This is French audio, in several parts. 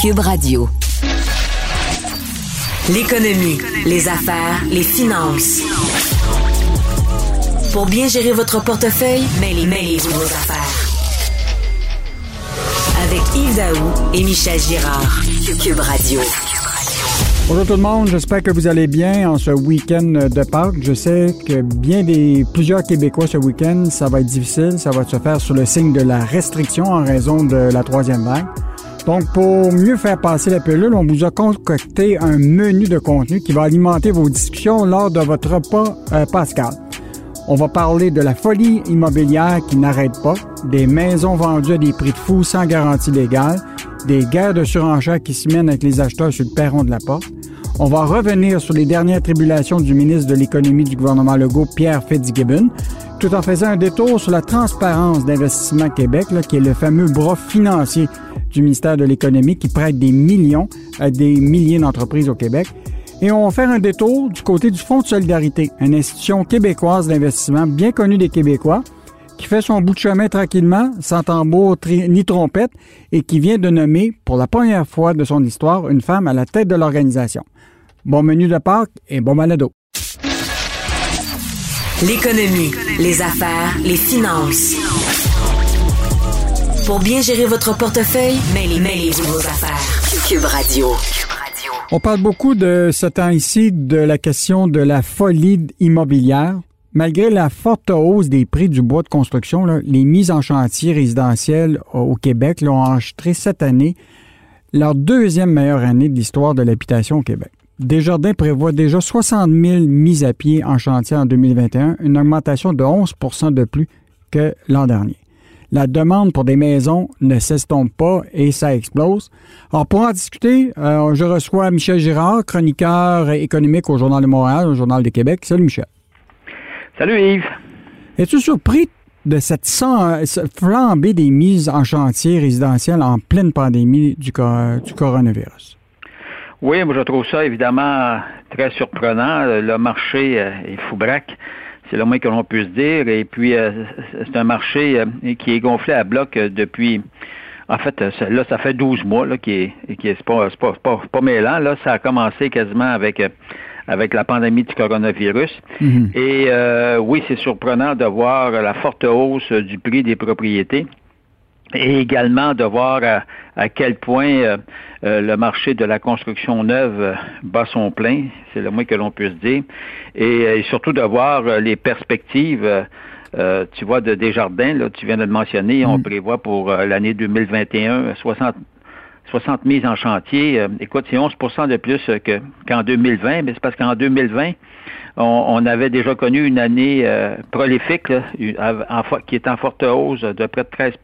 Cube Radio. L'économie, les affaires, les finances. Pour bien gérer votre portefeuille, mêlez, mêlez vos affaires. Avec Yves et Michel Girard. Cube Radio. Bonjour tout le monde, j'espère que vous allez bien en ce week-end de Pâques. Je sais que bien des plusieurs Québécois ce week-end, ça va être difficile, ça va se faire sous le signe de la restriction en raison de la troisième vague. Donc, pour mieux faire passer la pilule, on vous a concocté un menu de contenu qui va alimenter vos discussions lors de votre repas euh, pascal. On va parler de la folie immobilière qui n'arrête pas, des maisons vendues à des prix de fous sans garantie légale, des guerres de surenchère qui s'y mènent avec les acheteurs sur le perron de la porte. On va revenir sur les dernières tribulations du ministre de l'Économie du gouvernement Legault, Pierre Fitzgibbon, tout en faisant un détour sur la transparence d'Investissement Québec, qui est le fameux bras financier du ministère de l'Économie qui prête des millions à des milliers d'entreprises au Québec. Et on va faire un détour du côté du Fonds de solidarité, une institution québécoise d'investissement bien connue des Québécois, qui fait son bout de chemin tranquillement, sans tambour ni trompette, et qui vient de nommer, pour la première fois de son histoire, une femme à la tête de l'organisation. Bon menu de Pâques et bon malado. L'économie, les affaires, les finances. Pour bien gérer votre portefeuille, mêlez, mêlez vos affaires. Cube Radio. On parle beaucoup de ce temps ici de la question de la folie immobilière. Malgré la forte hausse des prix du bois de construction, les mises en chantier résidentielles au Québec ont enregistré cette année leur deuxième meilleure année de l'histoire de l'habitation au Québec. Desjardins prévoit déjà 60 000 mises à pied en chantier en 2021, une augmentation de 11% de plus que l'an dernier la demande pour des maisons ne s'estompe pas et ça explose. Alors, pour en discuter, euh, je reçois Michel Girard, chroniqueur économique au Journal de Montréal, au Journal de Québec. Salut, Michel. Salut, Yves. Es-tu surpris de cette flambée des mises en chantier résidentiel en pleine pandémie du, du coronavirus? Oui, moi je trouve ça évidemment très surprenant. Le marché euh, est fou braque. C'est le moins que l'on puisse dire. Et puis, euh, c'est un marché euh, qui est gonflé à bloc depuis. En fait, là, ça fait 12 mois là, qui est, qui est, pas, pas, pas, pas mêlant. Là, ça a commencé quasiment avec avec la pandémie du coronavirus. Mm-hmm. Et oui, c'est surprenant de voir la forte hausse du prix des propriétés et également de voir à, quel point euh, euh, le marché de la construction neuve euh, bat son plein, c'est le moins que l'on puisse dire, et, surtout de voir les perspectives. tu vois, de Desjardins, là, tu viens de le mentionner, on mm. prévoit pour l'année 2021 60, 60 mises en chantier. écoute, c'est 11 de plus qu'en 2020, mais c'est parce qu'en 2020, on, avait déjà connu une année euh, prolifique qui est en forte hausse de près de 13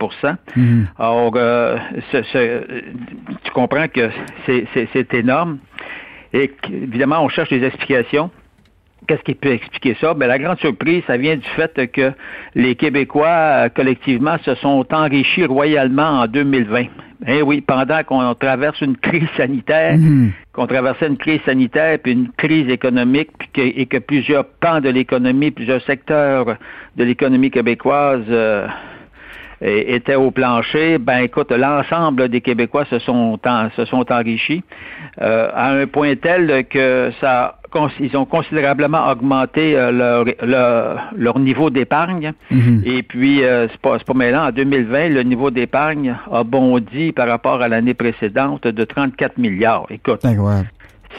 mhm. Alors, euh, tu comprends que c'est énorme. Et évidemment, on cherche des explications. Qu'est-ce qui peut expliquer ça? Ben, la grande surprise, ça vient du fait que les Québécois, euh, collectivement, se sont enrichis royalement en 2020. Eh oui, pendant qu'on traverse une crise sanitaire, mhm. qu'on traversait une crise sanitaire puis une crise économique, et que plusieurs pans de l'économie, plusieurs secteurs de l'économie québécoise euh, étaient au plancher, ben écoute, l'ensemble des Québécois se sont se sont enrichis euh, à un point tel que ça ils ont considérablement augmenté euh, leur, leur, niveau d'épargne. Mhm. Et puis, euh, c'est pas, pas mêlant, en 2020, le niveau d'épargne a bondi par rapport à l'année précédente de 34 milliards. Écoute.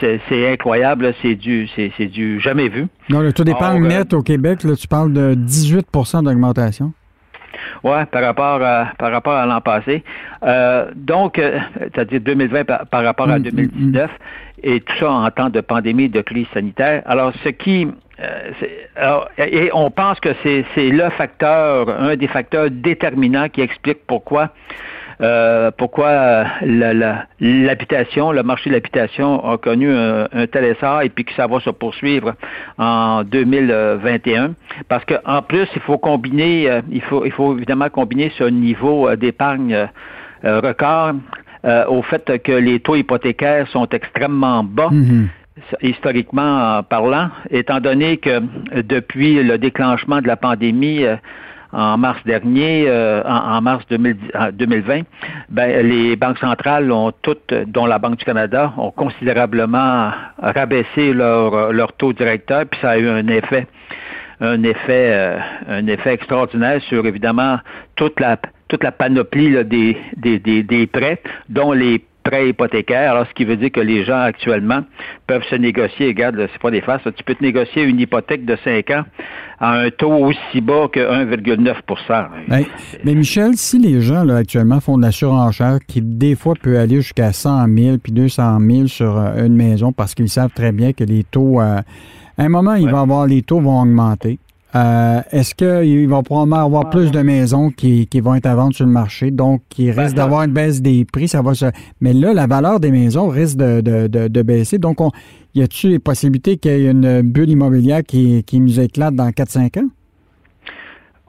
C'est incroyable, c'est du, c'est du jamais vu. Non, le taux d'épargne euh, net au Québec, là, tu parles de 18% d'augmentation. Oui, par rapport à, par rapport à l'an passé. donc, c'est-à-dire 2020 par, rapport à 2019 et tout ça en temps de pandémie, de crise sanitaire. Alors, ce qui... Euh, et on pense que c'est le facteur, un des facteurs déterminants qui explique pourquoi euh, pourquoi l'habitation, le marché de l'habitation a connu un, tel essor et puis que ça va se poursuivre en 2021. Parce qu'en plus, il faut combiner, euh, il faut, il faut évidemment combiner ce niveau d'épargne record euh, au fait que les taux hypothécaires sont extrêmement bas. Mhm. historiquement parlant, étant donné que euh, depuis le déclenchement de la pandémie, euh, en mars dernier, en, mars 2020, ben, les banques centrales ont toutes, dont la Banque du Canada, ont considérablement rabaissé leur, taux directeur, puis ça a eu un effet un effet, un effet extraordinaire sur évidemment toute la panoplie des, des, prêts, dont les prêts hypothécaires, alors ce qui veut dire que les gens actuellement peuvent se négocier, regarde, c'est pas des faces, tu peux te négocier une hypothèque de 5 ans à un taux aussi bas que 1,9 mais, mais Michel, si les gens là, actuellement font de la surenchère qui des fois peut aller jusqu'à 100 000 puis 200 000 sur euh, une maison parce qu'ils savent très bien que les taux, euh, à un moment, il va avoir les taux vont augmenter. Euh, est-ce qu'il va probablement avoir plus de maisons qui, vont être à vendre sur le marché, donc il ben, risque d'avoir une baisse des prix, ça va se... Mais là, la valeur des maisons risque de, baisser. Donc, on... y a-t-il les possibilités qu'il y ait une bulle immobilière qui, qui nous éclate dans 4-5 ans?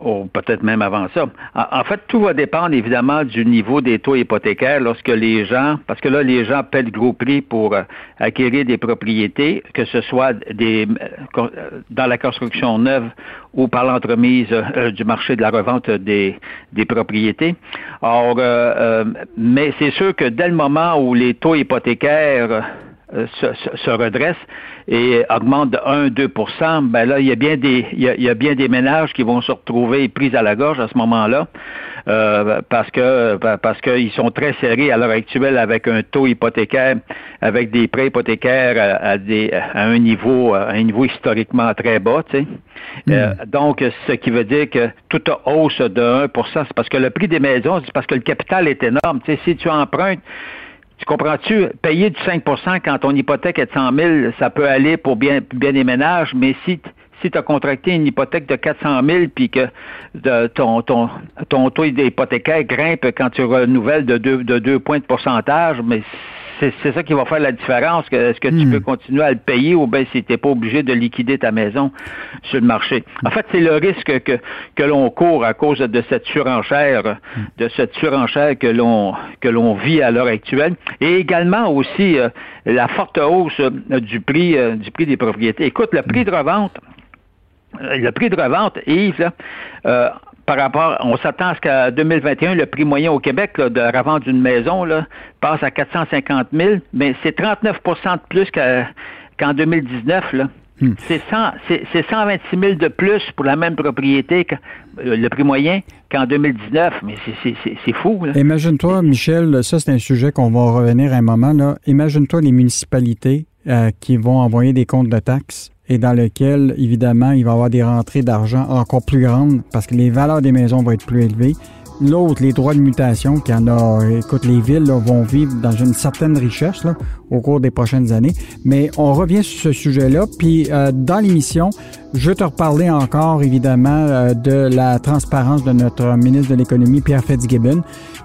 Ou peut-être même avant ça. En, fait, tout va dépendre évidemment du niveau des taux hypothécaires lorsque les gens, parce que là, les gens paient le gros prix pour euh, acquérir des propriétés, que ce soit des euh, dans la construction neuve ou par l'entremise euh, du marché de la revente des, des propriétés. Or, mais c'est sûr que dès le moment où les taux hypothécaires se, se redressent, et augmente de 1-2 ben là, il y a bien des il y a, bien des ménages qui vont se retrouver pris à la gorge à ce moment-là. Euh, parce que parce qu'ils sont très serrés à l'heure actuelle avec un taux hypothécaire, avec des prêts hypothécaires à, des, à un niveau à un niveau historiquement très bas, tu sais. Hmm. Euh, donc, ce qui veut dire que toute hausse de 1% c'est parce que le prix des maisons, c'est parce que le capital est énorme. Tu sais, si tu empruntes tu comprends-tu? Payer du 5% quand ton hypothèque est de 100 000, ça peut aller pour bien, bien des ménages, mais si si tu as contracté une hypothèque de 400 000 puis que ton, ton, ton taux hypothécaire grimpe quand tu renouvelles de deux, de deux points de pourcentage, mais c'est ça qui va faire la différence. Est-ce que tu hmm. peux continuer à le payer ou bien si tu n'es pas obligé de liquider ta maison sur le marché? En fait, c'est le risque que, que l'on court à cause de cette surenchère, de cette surenchère que l'on que l'on vit à l'heure actuelle. Et également aussi euh, la forte hausse euh, du prix euh, du prix des propriétés. Écoute, le prix de revente, le prix de revente, Yves, là, par rapport, on s'attend à ce qu'à 2021, le prix moyen au Québec de revente d'une maison là, passe à 450 000, mais c'est 39% de plus qu'en 2019. Là. Hmm. C'est 126 000 de plus pour la même propriété, que, euh, le prix moyen, qu'en 2019. Mais c'est fou. Imagine-toi, Michel, ça c'est un sujet qu'on va revenir à un moment. Imagine-toi les municipalités euh, qui vont envoyer des comptes de taxes et dans lequel, évidemment, il va y avoir des rentrées d'argent encore plus grandes parce que les valeurs des maisons vont être plus élevées. L'autre, les droits de mutation, qui en a, écoute, les villes vont vivre dans une certaine richesse là, au cours des prochaines années. Mais on revient sur ce sujet-là. Puis euh, dans l'émission, je vais te reparler encore, évidemment, euh, de la transparence de notre ministre de l'Économie, Pierre Fitzgibbon,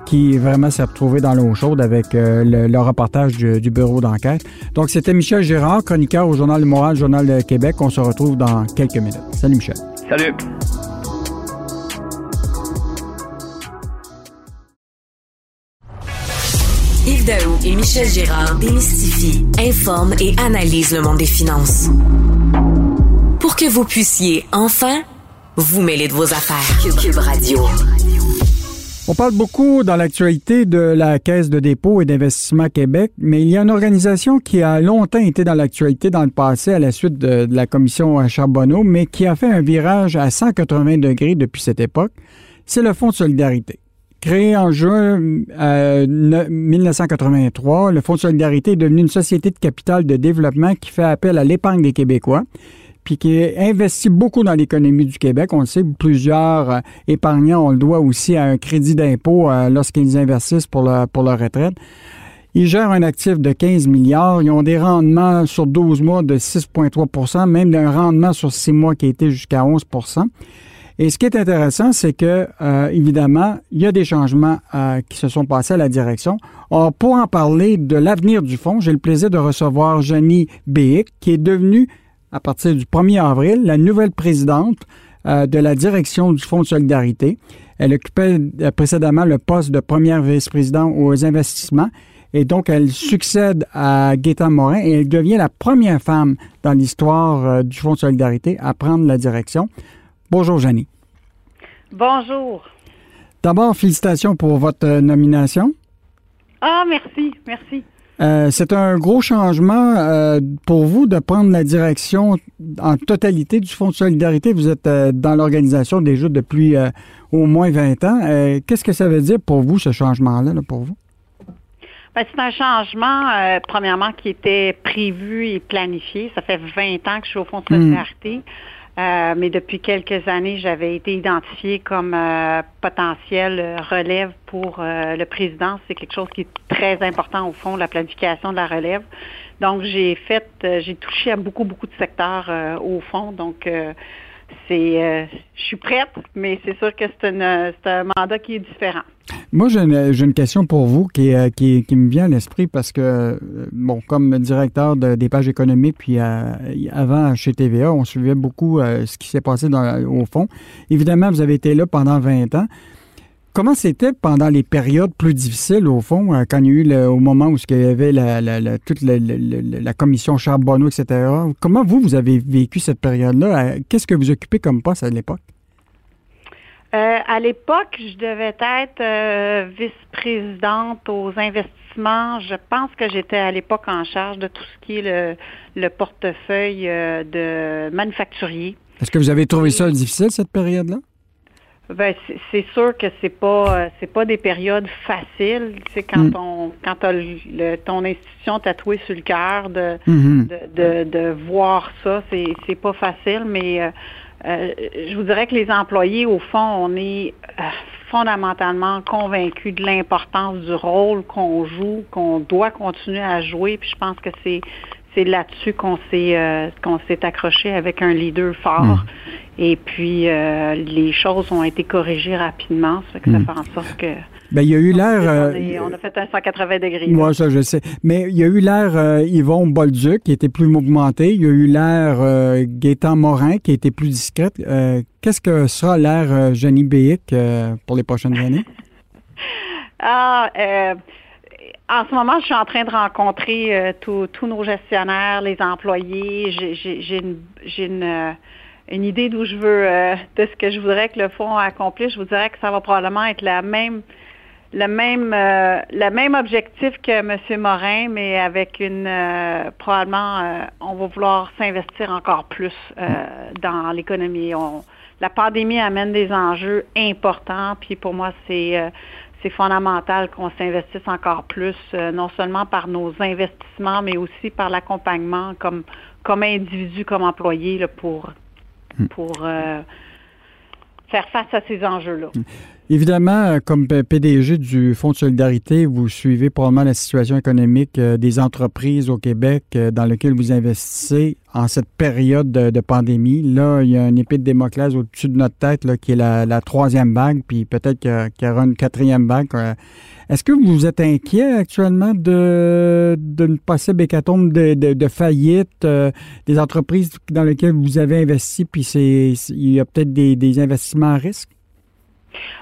qui vraiment s'est retrouvé dans l'eau chaude avec euh, le, reportage du, du bureau d'enquête. Donc, c'était Michel Gérard, chroniqueur au Journal du Moral, Journal de Québec. On se retrouve dans quelques minutes. Salut, Michel. Salut. Yves Daou et Michel Gérard démystifient, informent et analysent le monde des finances. Pour que vous puissiez enfin vous mêler de vos affaires. Radio. On parle beaucoup dans l'actualité de la Caisse de dépôt et d'investissement Québec, mais il y a une organisation qui a longtemps été dans l'actualité dans le passé à la suite de, la commission Charbonneau, mais qui a fait un virage à 180 degrés depuis cette époque. C'est le Fonds de solidarité. Créé en juin 1983, euh, le Fonds de solidarité est devenu une société de capital de développement qui fait appel à l'épargne des Québécois, puis qui investit beaucoup dans l'économie du Québec. On le sait, plusieurs euh, épargnants, on le doit aussi à un crédit d'impôt euh, lorsqu'ils investissent pour, pour leur retraite. Ils gèrent un actif de 15 milliards. Ils ont des rendements sur 12 mois de 6,3% même d'un rendement sur 6 mois qui a été jusqu'à 11 et ce qui est intéressant, c'est que, euh, évidemment, il y a des changements euh, qui se sont passés à la direction. Or, pour en parler de l'avenir du fonds, j'ai le plaisir de recevoir Jenny Béic, qui est devenue, à partir du 1er avril, la nouvelle présidente euh, de la direction du Fonds de solidarité. Elle occupait précédemment le poste de première vice-présidente aux investissements. Et donc, elle succède à Gaétan Morin et elle devient la première femme dans l'histoire du Fonds de solidarité à prendre la direction. Bonjour, Jenny. Bonjour. D'abord, félicitations pour votre nomination. Ah, merci, merci. Euh, c'est un gros changement euh, pour vous de prendre la direction en totalité du Fonds de solidarité. Vous êtes euh, dans l'organisation déjà depuis au moins 20 ans. Qu'est-ce que ça veut dire pour vous, ce changement-là, pour vous? Ben, c'est un changement, premièrement, qui était prévu et planifié. Ça fait 20 ans que je suis au Fonds de hmm. solidarité. Euh, mais depuis quelques années, j'avais été identifiée comme euh, potentiel relève pour euh, le président. C'est quelque chose qui est très important au fond, la planification de la relève. Donc, j'ai fait, j'ai touché à beaucoup, beaucoup de secteurs au fond. Donc, c'est, je suis prête, mais c'est sûr que c'est, un mandat qui est différent. Moi, j'ai une, question pour vous euh, qui, me vient à l'esprit parce que, euh, bon, comme directeur des pages économiques, puis euh, avant chez TVA, on suivait beaucoup ce qui s'est passé au fond. Évidemment, vous avez été là pendant 20 ans. Comment c'était pendant les périodes plus difficiles, au fond, quand il y a eu au moment où il y avait la, toute la, commission Charbonneau, etc.? Comment vous, vous avez vécu cette période-là? Qu'est-ce que vous occupez comme poste à l'époque? Euh, à l'époque, je devais être euh, vice-présidente aux investissements. Je pense que j'étais à l'époque en charge de tout ce qui est le, portefeuille euh, de manufacturier. Est-ce que vous avez trouvé ça difficile cette période-là? Ben, c'est sûr que c'est pas c'est pas des périodes faciles. C'est quand mm. on quand le, ton institution tatouée sur le cœur de, mm-hmm. de, de, voir ça, c'est c'est pas facile, mais euh, je vous dirais que les employés, au fond, on est euh, fondamentalement convaincus de l'importance du rôle qu'on joue, qu'on doit continuer à jouer. Puis je pense que c'est c'est là-dessus qu'on s'est euh, qu'on s'est accroché avec un leader fort. Hmm. Et puis les choses ont été corrigées rapidement, ça fait que ça hmm. fait en sorte que ben, il y a eu l'air. on a fait un 180 degrés. Moi, ça, je sais. Mais il y a eu l'air euh, Yvon Bolduc, qui était plus mouvementé. Il y a eu l'air euh, Gaétan Morin, qui était plus discrète. Euh, qu'est-ce que sera l'air euh, Jenny Béic pour les prochaines années? ah, en ce moment, je suis en train de rencontrer tous nos gestionnaires, les employés. J'ai une, une, idée d'où je veux, de ce que je voudrais que le fonds accomplisse. Je vous dirais que ça va probablement être la même le même euh, le même objectif que M. Morin, mais avec une euh, probablement euh, on va vouloir s'investir encore plus dans l'économie. la pandémie amène des enjeux importants, puis pour moi c'est c'est fondamental qu'on s'investisse encore plus, non seulement par nos investissements, mais aussi par l'accompagnement comme comme individu, comme employé pour hmm. pour faire face à ces enjeux-là. Hmm. Évidemment, euh, comme PDG du Fonds de solidarité, vous suivez probablement la situation économique euh, des entreprises au Québec euh, dans lequel vous investissez en cette période de, pandémie. Là, il y a une épée de Démoclès au-dessus de notre tête là, qui est la, troisième vague, puis peut-être qu'il y, aura une quatrième vague. Est-ce que vous êtes inquiet actuellement de d'une possible hécatombe de, de, faillite des entreprises dans lesquelles vous avez investi, puis c'est il y a peut-être des, des investissements à risque?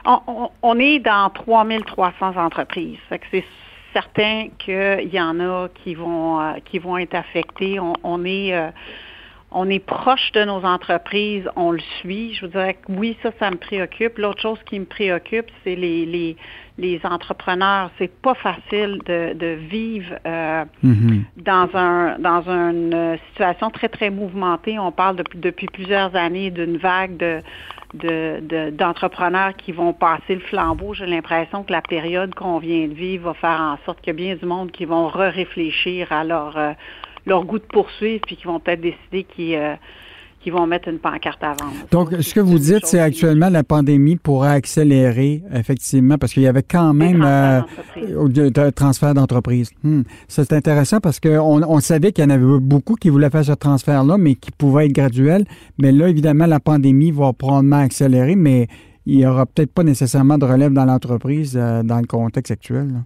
On, est dans 3300 entreprises. c'est certain qu'il y en a qui vont euh, qui vont être affectés. On, est euh, on est proche de nos entreprises, on le suit. Je vous dirais que oui, ça, ça me préoccupe. L'autre chose qui me préoccupe, c'est les, les, les entrepreneurs. C'est pas facile de, de vivre euh, mm-hmm. dans un dans une situation très très mouvementée. On parle depuis, depuis plusieurs années d'une vague de d'entrepreneurs qui vont passer le flambeau. J'ai l'impression que la période qu'on vient de vivre va faire en sorte qu'il y a bien du monde qui vont re-réfléchir à leur, euh, leur goût de poursuivre, puis qui vont peut-être décider qu'ils euh, qui vont mettre une pancarte à vendre. Donc, ce que vous dites, c'est actuellement la pandémie pourrait accélérer, effectivement, parce qu'il y avait quand même un euh, transfert d'entreprise. Hmm. C'est intéressant parce qu'on on savait qu'il y en avait beaucoup qui voulaient faire ce transfert-là, mais qui pouvait être graduel. Mais là, évidemment, la pandémie va probablement accélérer, mais il n'y aura peut-être pas nécessairement de relève dans l'entreprise euh, dans le contexte actuel.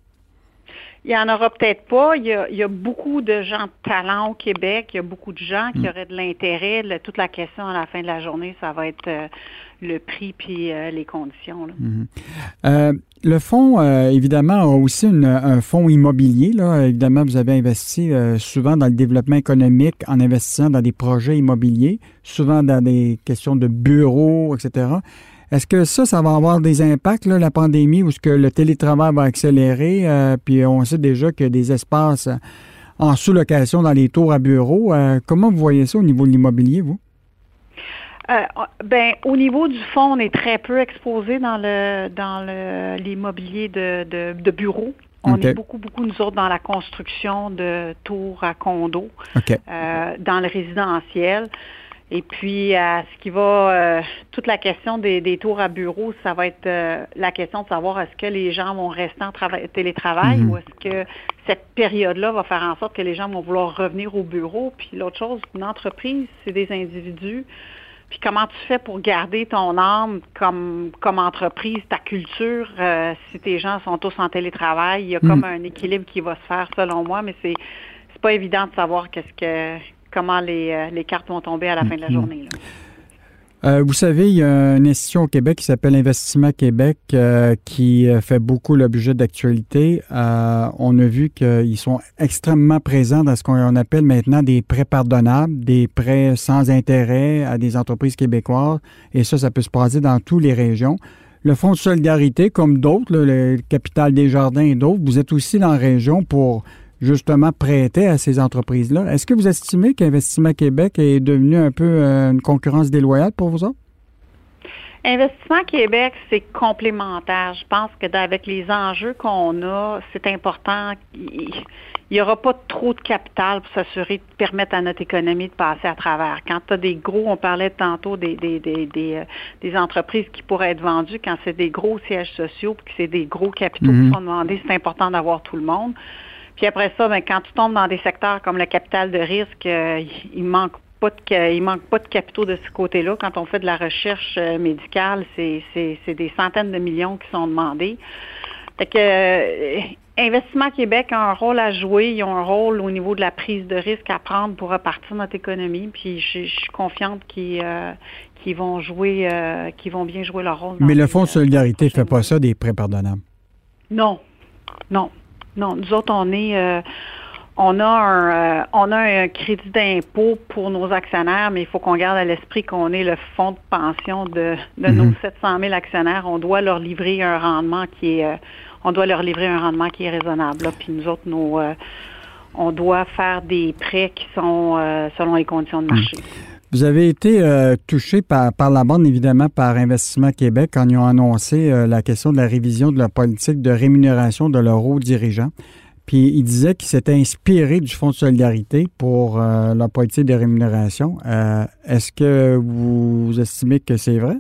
Il n'y en aura peut-être pas. Il y, a, beaucoup de gens de talent au Québec. Il y a beaucoup de gens qui mm. auraient de l'intérêt. toute la question à la fin de la journée, ça va être euh, le prix puis euh, les conditions. Mm-hmm. Euh, le fonds, évidemment, a aussi un fonds immobilier. Là. Évidemment, vous avez investi souvent dans le développement économique en investissant dans des projets immobiliers, souvent dans des questions de bureaux, etc. Est-ce que ça, ça va avoir des impacts, là, la pandémie, ou est-ce que le télétravail va accélérer? Euh, puis on sait déjà qu'il y a des espaces en sous-location dans les tours à bureaux. Euh, comment vous voyez ça au niveau de l'immobilier, vous? Euh, ben, au niveau du fonds, on est très peu exposé dans le dans l'immobilier de, de, de bureaux. On est beaucoup, beaucoup, nous autres, dans la construction de tours à condos, euh, dans le résidentiel. Et puis, à ce qui va, euh, toute la question des, tours à bureaux, ça va être euh, la question de savoir est-ce que les gens vont rester en télétravail mhm. ou est-ce que cette période-là va faire en sorte que les gens vont vouloir revenir au bureau. Puis l'autre chose, une entreprise, c'est des individus. Puis comment tu fais pour garder ton âme comme, comme entreprise, ta culture, euh, si tes gens sont tous en télétravail, il y a comme hmm. un équilibre qui va se faire selon moi, mais c'est c'est pas évident de savoir qu'est-ce que comment les, euh, les cartes vont tomber à la fin de la hmm. journée. Là. Euh, vous savez, il y a une institution au Québec qui s'appelle Investissement Québec euh, qui fait beaucoup l'objet d'actualité. on a vu qu'ils sont extrêmement présents dans ce qu'on appelle maintenant des prêts pardonnables, des prêts sans intérêt à des entreprises québécoises. Et ça, ça peut se passer dans toutes les régions. Le Fonds de solidarité, comme d'autres, le Capital des Jardins et d'autres, vous êtes aussi dans la région pour justement prêter à ces entreprises-là. Est-ce que vous estimez qu'Investissement Québec est devenu un peu euh, une concurrence déloyale pour vous autres? Investissement Québec, c'est complémentaire. Je pense que avec les enjeux qu'on a, c'est important. Il n'y aura pas trop de capital pour s'assurer de permettre à notre économie de passer à travers. Quand tu as des gros, on parlait tantôt des, des, des, des, euh, entreprises qui pourraient être vendues, quand c'est des gros sièges sociaux, puis que c'est des gros capitaux qui mhm. sont demandés, c'est important d'avoir tout le monde. Puis après ça, ben, quand tu tombes dans des secteurs comme le capital de risque, euh, il manque pas de, il manque pas de capitaux de ce côté-là. Quand on fait de la recherche euh, médicale, c'est, des centaines de millions qui sont demandés. Fait que euh, Investissement Québec a un rôle à jouer. Ils ont un rôle au niveau de la prise de risque à prendre pour repartir notre économie. Puis je, suis confiante qu'ils, vont jouer, qu'ils vont bien jouer leur rôle. Mais le Fonds de solidarité ne fait pas ça des prêts pardonnables? Non, non. Non, nous autres, on est euh, on a un euh, on a un crédit d'impôt pour nos actionnaires, mais il faut qu'on garde à l'esprit qu'on est le fonds de pension de, de nos 700 mhm. 000 actionnaires. On doit leur livrer un rendement qui est euh, on doit leur livrer un rendement qui est raisonnable. Puis nous autres, nos on doit faire des prêts qui sont selon les conditions de marché. Mhm. Vous avez été euh, touché par, la bande, évidemment, par Investissement Québec quand ils ont annoncé euh, la question de la révision de la politique de rémunération de leurs hauts dirigeants. Puis ils disaient qu'ils s'étaient inspirés du Fonds de solidarité pour euh, leur politique de rémunération. Est-ce que vous estimez que c'est vrai?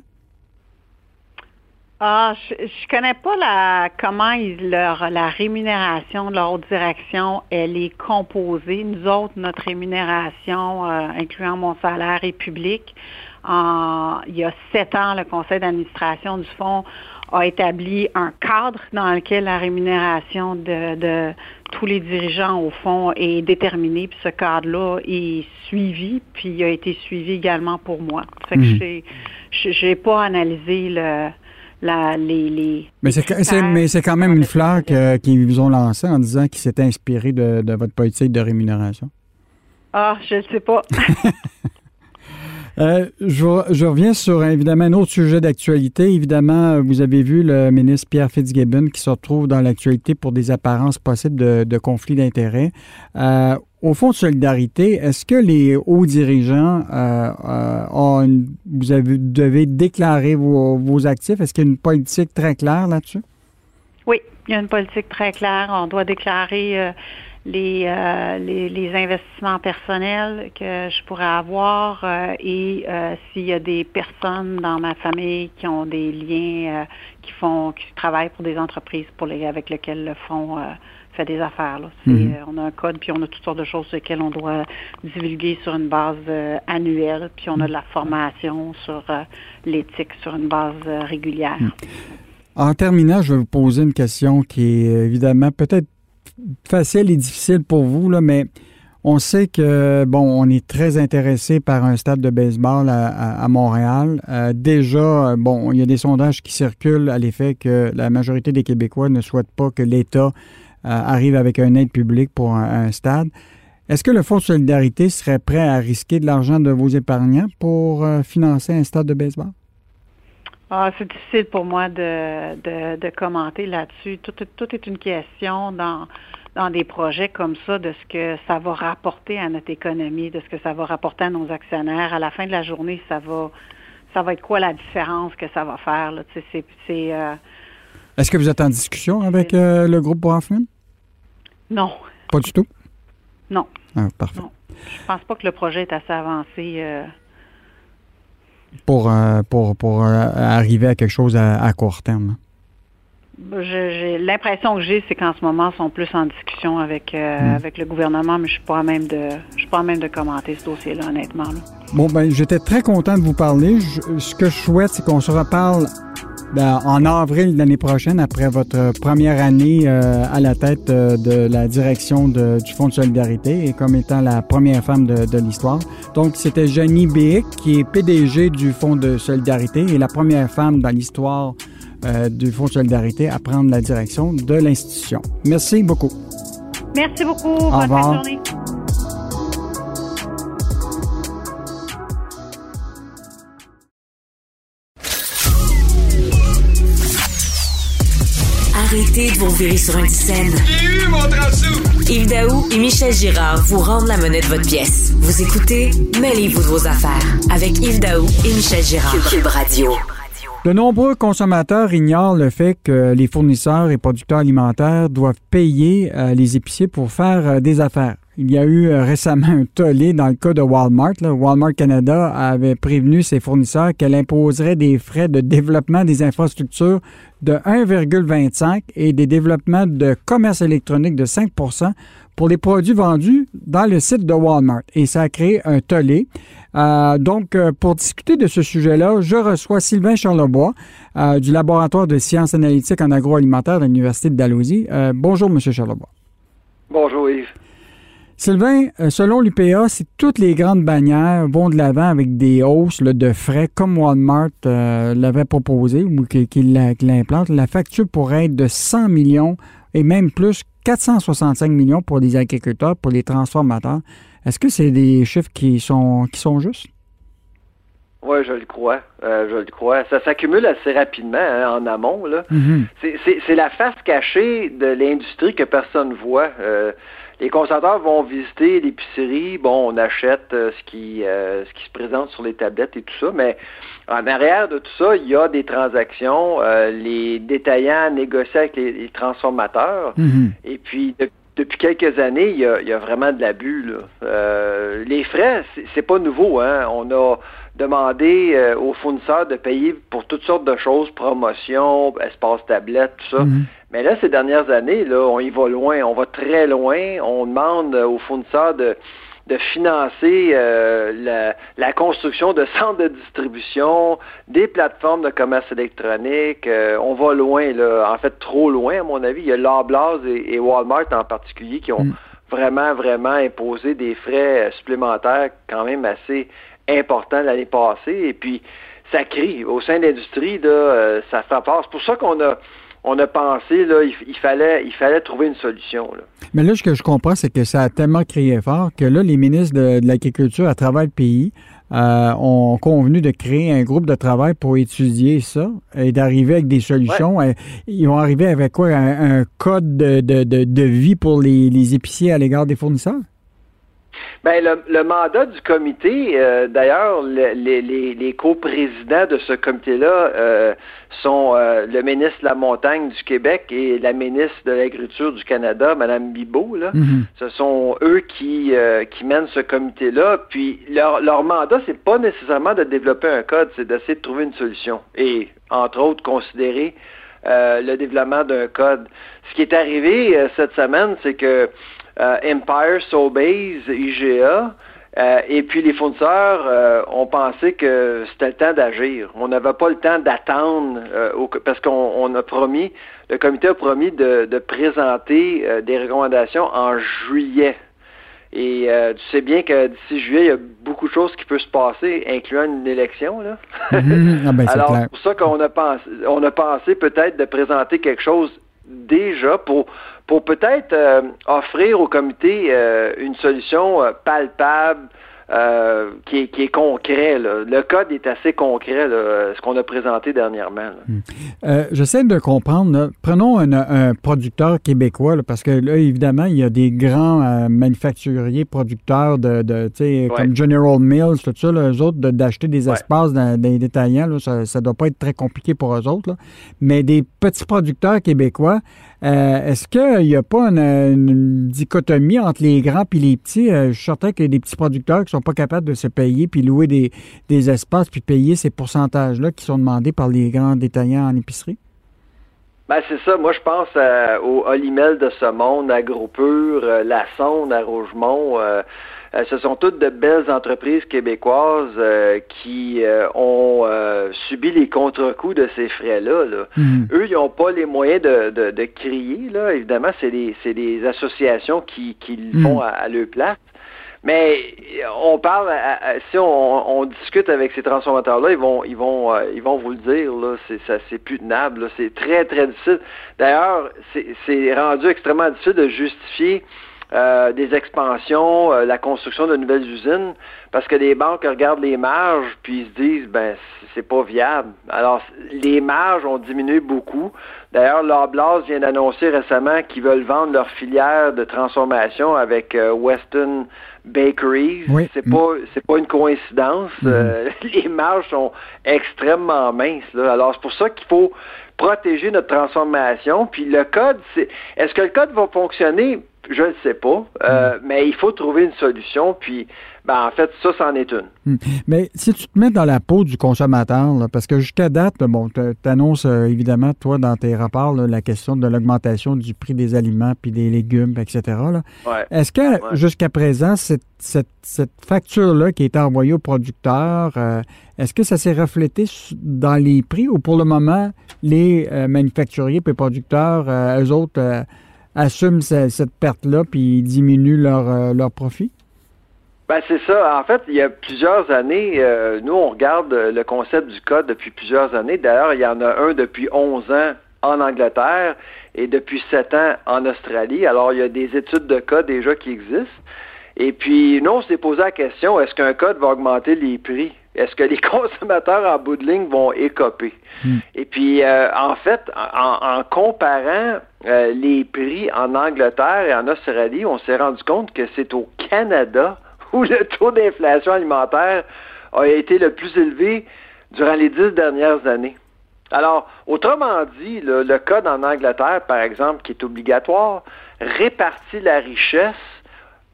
Ah, je, je connais pas la comment ils, leur la rémunération de leur haute direction, elle est composée. Nous autres, notre rémunération, euh, incluant mon salaire, est publique. En, il y a sept ans, le conseil d'administration du fonds a établi un cadre dans lequel la rémunération de, de tous les dirigeants au fond est déterminée. Puis ce cadre-là est suivi, puis il a été suivi également pour moi. Fait que mmh. j'ai pas analysé le les, mais c'est quand même une fleur qu'ils vous ont lancée en disant qu'ils s'étaient inspirés de, votre politique de rémunération. Ah, je ne sais pas. Euh, je, reviens sur évidemment un autre sujet d'actualité. Évidemment, vous avez vu le ministre Pierre Fitzgibbon qui se retrouve dans l'actualité pour des apparences possibles de, de conflits d'intérêts. Euh, au Fonds de solidarité, est-ce que les hauts dirigeants euh, euh, ont vous avez, devez déclarer vos, actifs? Est-ce qu'il y a une politique très claire là-dessus? Oui, il y a une politique très claire. On doit déclarer euh, les, les, investissements personnels que je pourrais avoir et s'il y a des personnes dans ma famille qui ont des liens, qui font, qui travaillent pour des entreprises pour les, avec lesquelles le fonds fait des affaires. Mhm. Euh, on a un code, puis on a toutes sortes de choses sur lesquelles on doit divulguer sur une base euh, annuelle, puis on a de la formation sur euh, l'éthique sur une base régulière. Mhm. En terminant, je vais vous poser une question qui est évidemment peut-être facile et difficile pour vous, là, mais on sait que, bon, on est très intéressé par un stade de baseball à, Montréal. déjà, bon, il y a des sondages qui circulent à l'effet que la majorité des Québécois ne souhaitent pas que l'État euh, arrive avec un aide publique pour un, stade. Est-ce que le Fonds de solidarité serait prêt à risquer de l'argent de vos épargnants pour euh, financer un stade de baseball? Ah, c'est difficile pour moi de, de, commenter là-dessus. Tout, tout, est une question dans, dans des projets comme ça de ce que ça va rapporter à notre économie, de ce que ça va rapporter à nos actionnaire. À la fin de la journée, ça va ça va être quoi la différence que ça va faire. Là? C'est, euh, Est-ce que vous êtes en discussion avec euh, le groupe Braffman? Non. Pas du tout? Non. Ah, parfait. Non. Je pense pas que le projet est assez avancé. Euh, pour, pour, pour arriver à quelque chose à court terme? J'ai l'impression que j'ai, c'est qu'en ce moment, ils sont plus en discussion avec euh, hmm. avec le gouvernement, mais je suis pas à même de je suis pas à même de commenter ce dossier-là, honnêtement. Bon, ben, j'étais très content de vous parler. ce que je souhaite, c'est qu'on se reparle en avril l'année prochaine, après votre première année euh, à la tête euh, de la direction du Fonds de solidarité et comme étant la première femme de, de l'histoire. Donc, c'était Jenny Bick, qui est PDG du Fonds de solidarité et la première femme dans l'histoire euh, du Fonds de solidarité à prendre la direction de l'institution. Merci beaucoup. Merci beaucoup. Au Bonne revoir. journée. De virer sur une scène. Yves Daou et Michel Girard vous rendent la monnaie de votre pièce. Vous écoutez Mêlez-vous de vos affaires avec Yves Daou et Michel Girard. Cube Radio. De nombreux consommateurs ignorent le fait que les fournisseurs et producteurs alimentaires doivent payer euh, les épiciers pour faire euh, des affaires. Il y a eu euh, récemment un tollé dans le cas de Walmart. Walmart Canada avait prévenu ses fournisseurs qu'elle imposerait des frais de développement des infrastructures de 1,25 et des développements de commerce électronique de 5% pour les produits vendus dans le site de Walmart. Et ça a créé un tollé. Euh, donc, euh, pour discuter de ce sujet-là, je reçois Sylvain Charlebois du laboratoire de sciences analytiques en agroalimentaire de l'Université de Dalhousie. bonjour, M. Charlebois. Bonjour, Yves. Sylvain, selon l'UPA, si toutes les grandes bannières vont de l'avant avec des hausses de frais comme Walmart l'avait proposé ou qu'il l'implante, la facture pourrait être de 100 millions et même plus 465 millions pour les agriculteurs, pour les transformateurs. Est-ce que c'est des chiffres qui sont, qui sont justes? Oui, je le crois. Euh, je le crois. Ça s'accumule assez rapidement hein, en amont. Mm-hmm. C'est la face cachée de l'industrie que personne ne voit. Euh, les consommateurs vont visiter l'épicerie, bon, on achète euh, ce qui ce qui se présente sur les tablettes et tout ça, mais en arrière de tout ça, il y a des transactions. les détaillants négocient avec les, transformateurs, mm-hmm. et puis depuis quelques années, il y a, vraiment de l'abus. Euh, les frais, c'est pas nouveau. Hein? On a demandé euh, aux fournisseurs de payer pour toutes sortes de choses, promotion, espace tablette, tout ça. Mhm. Mais là, ces dernières années, là, on y va loin, on va très loin. On demande aux fournisseurs de de financer euh, la, construction de centres de distribution, des plateformes de commerce électronique. Euh, on va loin, là, en fait trop loin à mon avis. Il y a Loblaws et, Walmart en particulier qui ont mm. vraiment, vraiment imposé des frais supplémentaires quand même assez importants l'année passée. Et puis, ça crie. Au sein de l'industrie, euh, ça fait peur. C'est pour ça qu'on a on a pensé, là, il, fallait, il fallait trouver une solution. Mais là, ce que je comprends, c'est que ça a tellement crié fort que là, les ministres de, l'Agriculture à travers le pays euh, ont convenu de créer un groupe de travail pour étudier ça et d'arriver avec des solutions. Ils vont arriver avec quoi? Un, code de, vie pour les épiciers à l'égard des fournisseurs? Ben, le, mandat du comité, euh, d'ailleurs, les, les, les coprésidents de ce comité-là euh, sont euh, le ministre de la Montagne du Québec et la ministre de l'Agriculture du Canada, Mme Bibot. Là. Mm-hmm. Ce sont eux qui, qui mènent ce comité-là. Puis leur, leur mandat, c'est pas nécessairement de développer un code, c'est d'essayer de trouver une solution. Et, entre autres, considérer le développement d'un code. Ce qui est arrivé cette semaine, c'est que euh, Empire, Sobeys, IGA, euh, et puis les fournisseurs euh, ont pensé que c'était le temps d'agir. On n'avait pas le temps d'attendre parce qu'on a promis, le comité a promis de, présenter des recommandations en juillet. Et tu sais bien que d'ici juillet, il y a beaucoup de choses qui peuvent se passer, incluant une élection. Là. Mhm. Ah, ben, Alors, c'est pour ça qu'on a pensé, on a pensé peut-être de présenter quelque chose déjà pour pour peut-être euh, offrir au comité euh, une solution euh, palpable, euh, qui, est, qui, est, concret. Là. Le code est assez concret, là, ce qu'on a présenté dernièrement. Hmm. Euh, J'essaie de comprendre. Prenons un, un, producteur québécois, parce que là, évidemment, il y a des grands euh, manufacturiers, producteurs de, de ouais. comme General Mills, tout ça, là, eux autres, d'acheter des espaces dans, des détaillants, là, ça ne doit pas être très compliqué pour eux autres. Là. Mais des petits producteurs québécois, euh, est-ce qu'il n'y a pas une, dichotomie entre les grands et les petits? Euh, je suis certain qu'il y a des petits producteurs qui ne sont pas capables de se payer puis louer des, espaces puis payer ces pourcentages-là qui sont demandés par les grands détaillants en épicerie? Ben, c'est ça. Moi, je pense euh, au Olimel de ce monde, à Groupure, La Sonde, à Rougemont. Euh, ce sont toutes de belles entreprises québécoises euh, qui euh, ont subi les contre-coups de ces frais-là. mhm. Eux, ils n'ont pas les moyens de, crier. Là. Évidemment, c'est des, associations qui, qui le font mhm. à, leur place. Mais on parle, si on, discute avec ces transformateurs-là, ils vont, ils vont, ils vont vous le dire. Là, c'est, ça, c'est plus tenable. C'est très, très difficile. D'ailleurs, c'est rendu extrêmement difficile de justifier euh, des expansions, euh, la construction de nouvelles usines, parce que les banques regardent les marges puis ils se disent ben c'est pas viable. Alors les marges ont diminué beaucoup. D'ailleurs, Loblaws vient d'annoncer récemment qu'ils veulent vendre leur filière de transformation avec euh, Weston Bakeries. C'est pas c'est pas une coïncidence. Mm-hmm. les marges sont extrêmement minces. Là. Alors c'est pour ça qu'il faut protéger notre transformation. Puis le code, c'est est-ce que le code va fonctionner? Je ne sais pas, euh, hmm. mais il faut trouver une solution. Puis, ben, en fait, ça, c'en est une. Hmm. Mais si tu te mets dans la peau du consommateur, parce que jusqu'à date, bon, tu annonces euh, évidemment, toi, dans tes rapports, la question de l'augmentation du prix des aliments puis des légumes, etc. Est-ce que jusqu'à présent, cette, facture-là qui est envoyée aux producteurs, euh, est-ce que ça s'est reflété dans les prix ou pour le moment, les manufacturiers et producteurs, eux autres, assument cette perte-là puis diminuent leur, euh, leur profit? Ben c'est ça. En fait, il y a plusieurs années, euh, nous, on regarde le concept du code depuis plusieurs années. D'ailleurs, il y en a un depuis 11 ans en Angleterre et depuis 7 ans en Australie. Alors, il y a des études de code déjà qui existent. Et puis, nous, on s'est posé la question, est-ce qu'un code va augmenter les prix? Est-ce que les consommateurs en bout de ligne vont écoper? Hmm. Et puis, euh, en fait, en, comparant euh, les prix en Angleterre et en Australie, on s'est rendu compte que c'est au Canada où le taux d'inflation alimentaire a été le plus élevé durant les dix dernières années. Alors, autrement dit, le code en Angleterre, par exemple, qui est obligatoire, répartit la richesse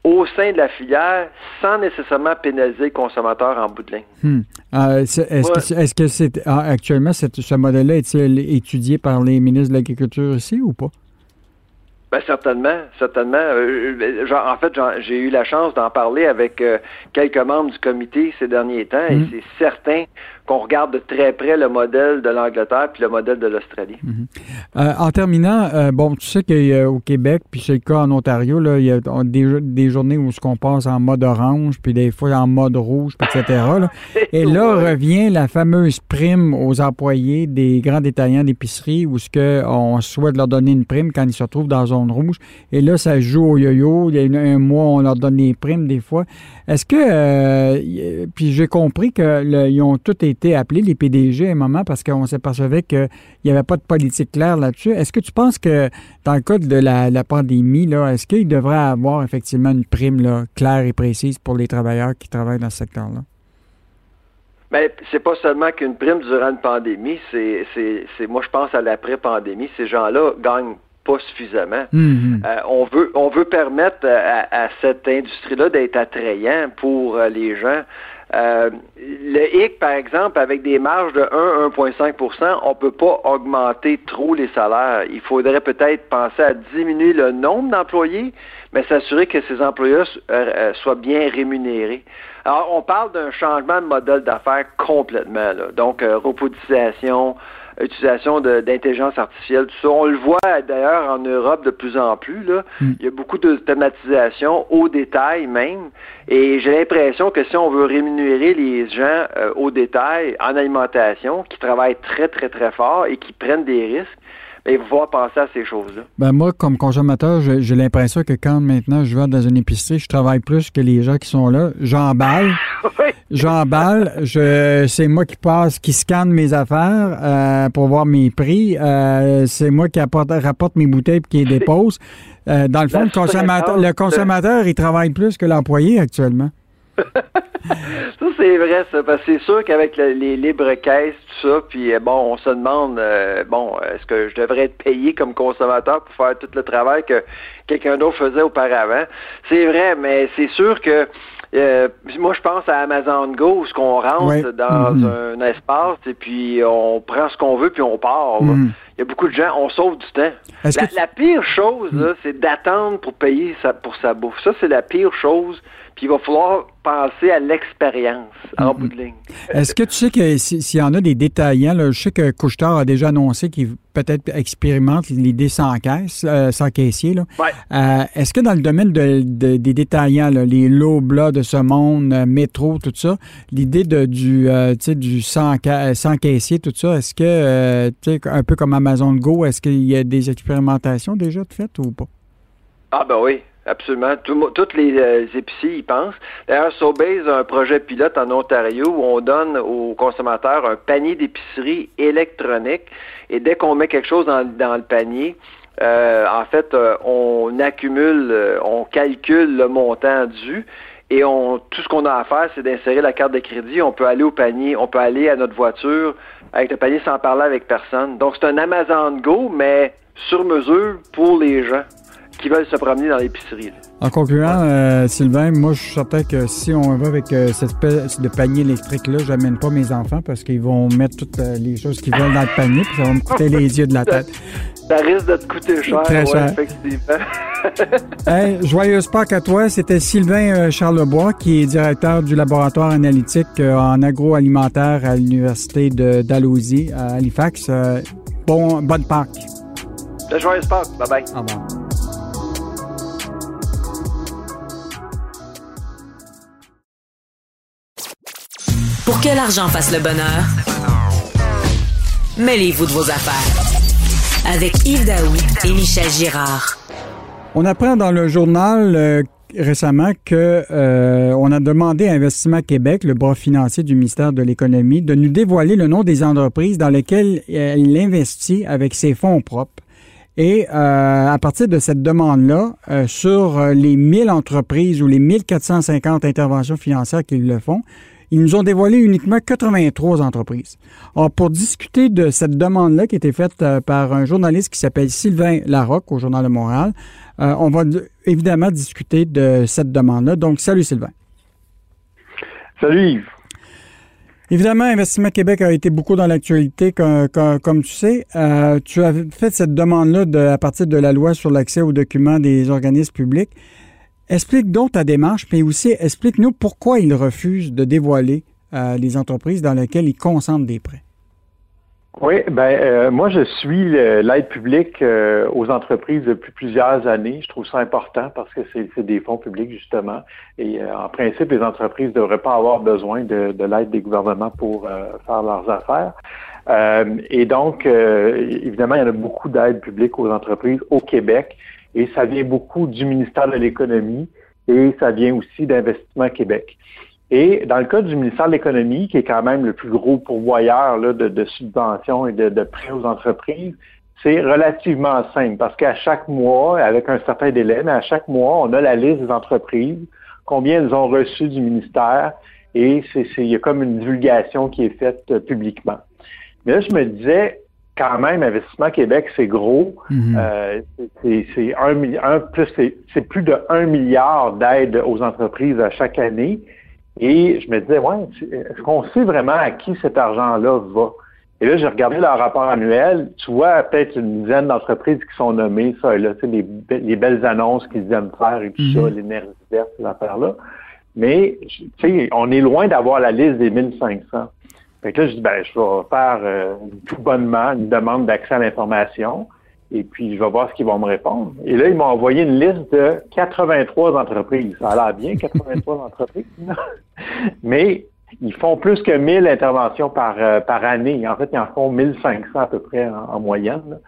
au sein de la filière sans nécessairement pénaliser le consommateur en bout de ligne. Hmm. Euh, est-ce que c'est ah, actuellement ce modèle-là est-il étudié par les ministres de l'Agriculture ici ou pas? Ben, certainement, certainement. Euh, euh, en fait, j'ai eu la chance d'en parler avec quelques membres du comité ces derniers temps et hmm. c'est certain qu'on regarde de très près le modèle de l'Angleterre puis le modèle de l'Australie. Mhm. Euh, en terminant, euh, bon, tu sais qu'au Québec, puis c'est le cas en Ontario, là, il y a des, journées où on passe en mode orange, puis des fois en mode rouge, etc. Et là revient la fameuse prime aux employés des grands détaillants d'épicerie où ce que on souhaite leur donner une prime quand ils se retrouvent dans zone rouge. Et là, ça joue au yo-yo. Il y a un mois, on leur donne des primes des fois. Est-ce que, euh, puis j'ai compris qu'ils ont tout été été appelés, les PDG, à un moment, parce qu'on s'apercevait qu'il n'y avait pas de politique claire là-dessus. Est-ce que tu penses que, dans le cas de la, pandémie, est-ce qu'il devrait avoir effectivement une prime là, claire et précise pour les travailleurs qui travaillent dans ce secteur-là? Bien, c'est pas seulement qu'une prime durant une pandémie, c'est, moi je pense à l'après-pandémie. Ces gens-là gagnent pas suffisamment. Mm-hmm. Euh, on veut on veut permettre à, cette industrie-là d'être attrayant pour euh, les gens. Euh, le HIC, par exemple, avec des marges de 1-1,5% on ne peut pas augmenter trop les salaires. Il faudrait peut-être penser à diminuer le nombre d'employés, mais s'assurer que ces employés euh, euh, soient bien rémunérés. Alors, on parle d'un changement de modèle d'affaires complètement. Là. Donc, robotisation, utilisation d'intelligence artificielle, tout ça. On le voit d'ailleurs en Europe de plus en plus. Là. Mm. Il y a beaucoup de thématisation au détail même. Et j'ai l'impression que si on veut rémunérer les gens euh, au détail en alimentation, qui travaillent très, très, très fort et qui prennent des risques, il va penser à ces choses-là. Ben moi, comme consommateur, j'ai l'impression que quand maintenant je vais dans une épicerie, je travaille plus que les gens qui sont là. J'emballe. J'emballe. Je, c'est moi qui passe, qui scanne mes affaires euh, pour voir mes prix. Euh, c'est moi qui apporte, rapporte mes bouteilles et qui les dépose. Euh, dans le fond, le consommateur, le consommateur, il travaille plus que l'employé actuellement. ça, c'est vrai, ça, parce que c'est sûr qu'avec les libres caisses, tout ça, puis euh, bon, on se demande, euh, bon, est-ce que je devrais être payé comme consommateur pour faire tout le travail que quelqu'un d'autre faisait auparavant? C'est vrai, mais c'est sûr que euh, moi, je pense à Amazon Go, où ce qu'on rentre dans mm-hmm. un espace et puis on prend ce qu'on veut puis on part. Mm-hmm. Il y a beaucoup de gens, on sauve du temps. La, pire chose, mm. c'est d'attendre pour payer pour sa bouffe. Ça, c'est la pire chose puis il va falloir penser à l'expérience en mm-hmm. bout de ligne. Est-ce que tu sais que s'il y en a des détaillants, je sais que Couchetard a déjà annoncé qu'il peut-être expérimente l'idée sans caisse, euh, sans caissier. Euh, est-ce que dans le domaine des détaillants, les low de ce monde, euh, métro, tout ça, l'idée de du, du sans, sans, caissier, tout ça, est-ce que, un peu comme Amazon Go, est-ce qu'il y a des expérimentations déjà faites ou pas? Ah ben oui, Absolument. toutes les, euh, épiciers y pensent. D'ailleurs, Sobeys a un projet pilote en Ontario où on donne aux consommateurs un panier d'épicerie électronique et dès qu'on met quelque chose dans, le panier, euh, en fait, euh, on accumule, on calcule le montant dû et on, tout ce qu'on a à faire, c'est d'insérer la carte de crédit. On peut aller au panier, on peut aller à notre voiture avec le panier sans parler avec personne. Donc, c'est un Amazon Go, mais sur mesure pour les gens qui veulent se promener dans l'épicerie. En concluant, euh, Sylvain, moi, je suis certain que si on va avec euh, cette espèce de panier électrique-là, j'amène pas mes enfants parce qu'ils vont mettre toutes euh, les choses qu'ils veulent dans le panier, puis ça va me coûter les yeux de la tête. Ça risque de te coûter cher, Très cher. effectivement. hey, joyeuse Pâques à toi. C'était Sylvain Charlebois, qui est directeur du laboratoire analytique en agroalimentaire à l'Université de Dalhousie à Halifax. bon, bonne Pâques. Joyeuse Pâques. Bye-bye. Au revoir. Pour que l'argent fasse le bonheur, mêlez-vous de vos affaires. Avec Yves Daoui et Michel Girard. On apprend dans le journal euh, récemment que euh, on a demandé à Investissement Québec, le bras financier du ministère de l'Économie, de nous dévoiler le nom des entreprises dans lesquelles elle investit avec ses fonds propres. Et euh, à partir de cette demande-là, sur les 1000 entreprises ou les 1450 interventions financières qui le font, ils nous ont dévoilé uniquement 83 entreprises. Alors, pour discuter de cette demande-là qui a été faite euh, par un journaliste qui s'appelle Sylvain Larocque au Journal de Montréal, euh, on va évidemment discuter de cette demande-là. Donc, salut Sylvain. Salut Yves. Évidemment, Investissement Québec a été beaucoup dans l'actualité, comme, tu sais. Euh, tu as fait cette demande-là à partir de la loi sur l'accès aux documents des organismes publics. Explique donc ta démarche, mais aussi explique-nous pourquoi il refuse de dévoiler euh, les entreprises dans lesquelles il concentre des prêts. Oui, ben euh, moi je suis l'aide publique euh, aux entreprises depuis plusieurs années. Je trouve ça important parce que c'est des fonds publics justement. Et en principe, les entreprises ne devraient pas avoir besoin de, de l'aide des gouvernements pour faire leurs affaires. et donc, évidemment, il y en a beaucoup d'aides publiques aux entreprises au Québec et ça vient beaucoup du ministère de l'Économie et ça vient aussi d'Investissement Québec. Et dans le cas du ministère de l'Économie, qui est quand même le plus gros pourvoyeur là, de, subventions et de, prêts aux entreprises, c'est relativement simple parce qu'à chaque mois, avec un certain délai, mais à chaque mois, on a la liste des entreprises, combien elles ont reçu du ministère et il y a comme une divulgation qui est faite euh, publiquement. Mais là, je me disais, quand même, Investissement Québec, c'est gros. Mhm. Euh, c'est un, plus, c'est plus de 1 milliard d'aides aux entreprises à chaque année. Et je me disais, ouais, est-ce qu'on sait vraiment à qui cet argent-là va? Et là, j'ai regardé leur rapport annuel. Tu vois peut-être une dizaine d'entreprises qui sont nommées, ça, là, tu sais, les, belles annonces qu'ils aiment faire et tout ça, mhm. l'énergie verte, ces affaires-là. Mais, tu sais, on est loin d'avoir la liste des 1500. Fait que là, je dis, ben, je vais faire euh, tout bonnement une demande d'accès à l'information et puis je vais voir ce qu'ils vont me répondre. Et là, ils m'ont envoyé une liste de 83 entreprises. Ça a l'air bien, 83 entreprises. Mais ils font plus que 1000 interventions par, euh, par année. En fait, ils en font 1500 à peu près en, moyenne.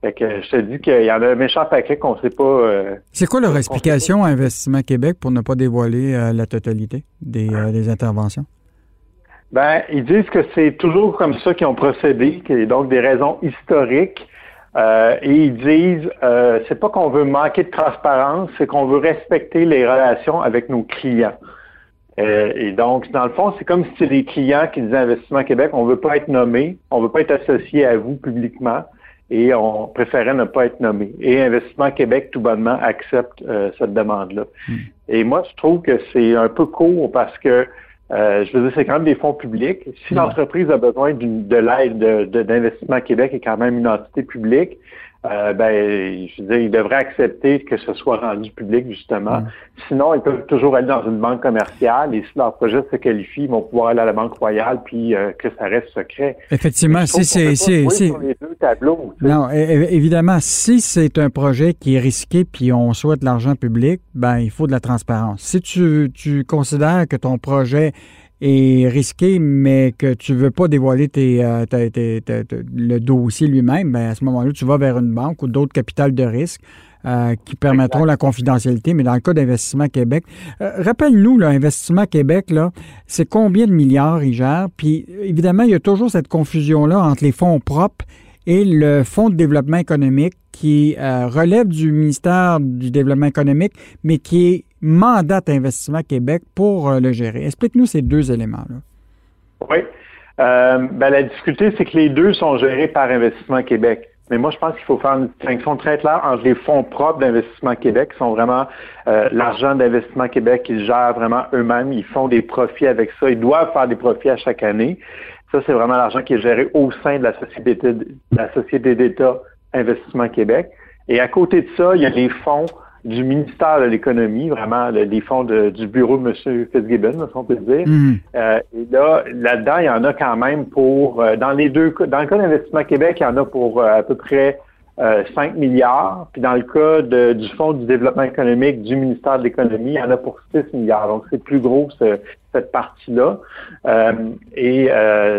Fait que je te dis qu'il y en a un méchant paquet qu'on ne sait pas. Euh, c'est quoi leur explication à Investissement Québec pour ne pas dévoiler euh, la totalité des, des, interventions? Ben, ils disent que c'est toujours comme ça qu'ils ont procédé, qu'il y a donc des raisons historiques. et ils disent, c'est pas qu'on veut manquer de transparence, c'est qu'on veut respecter les relations avec nos clients. Euh, et donc, dans le fond, c'est comme si c'était des clients qui disaient Investissement Québec, on ne veut pas être nommé, on ne veut pas être associé à vous publiquement et on préférait ne pas être nommé. Et Investissement Québec, tout bonnement, accepte euh, cette demande-là. Hmm. Et moi, je trouve que c'est un peu court parce que, euh, je veux dire, c'est quand même des fonds publics. Si l'entreprise a besoin de l'aide d'Investissement Québec est quand même une entité publique, euh, ben, je veux dire, ils devraient accepter que ce soit rendu public, justement. Mm. Sinon, ils peuvent toujours aller dans une banque commerciale et si leur projet se qualifie, ils vont pouvoir aller à la Banque royale puis euh, que ça reste secret. Effectivement, si c'est... Si, si, non, évidemment, si c'est un projet qui est risqué puis on souhaite l'argent public, ben il faut de la transparence. Si tu, tu considères que ton projet est risqué, mais que tu ne veux pas dévoiler euh, le dossier lui-même, ben à ce moment-là, tu vas vers une banque ou d'autres capitales de risque. Euh, qui permettront la confidentialité, mais dans le cas d'Investissement Québec, euh, rappelle-nous, l'Investissement Québec, là, c'est combien de milliards il gère? Puis évidemment, il y a toujours cette confusion-là entre les fonds propres et le Fonds de développement économique qui relève du ministère du Développement économique, mais qui est mandate Investissement Québec pour euh, le gérer. Explique-nous ces deux éléments-là. Oui. Euh, ben, la difficulté, c'est que les deux sont gérés par Investissement Québec. Mais moi, je pense qu'il faut faire une distinction très claire entre les fonds propres d'Investissement Québec, qui sont vraiment euh, l'argent d'Investissement Québec qu'ils gèrent vraiment eux-mêmes. Ils font des profits avec ça. Ils doivent faire des profits à chaque année. Ça, c'est vraiment l'argent qui est géré au sein de la société, de la société d'État Investissement Québec. Et à côté de ça, il y a les fonds du ministère de l'économie, vraiment les fonds du bureau de M. Fitzgibbon, si on peut dire. Mm. Euh, et là, là-dedans, il y en a quand même pour, euh, dans les deux dans le cas d'Investissement Québec, il y en a pour euh, à peu près 5 milliards. Puis dans le cas du Fonds du développement économique du ministère de l'économie, il y en a pour 6 milliards. Donc, c'est plus gros cette partie-là. et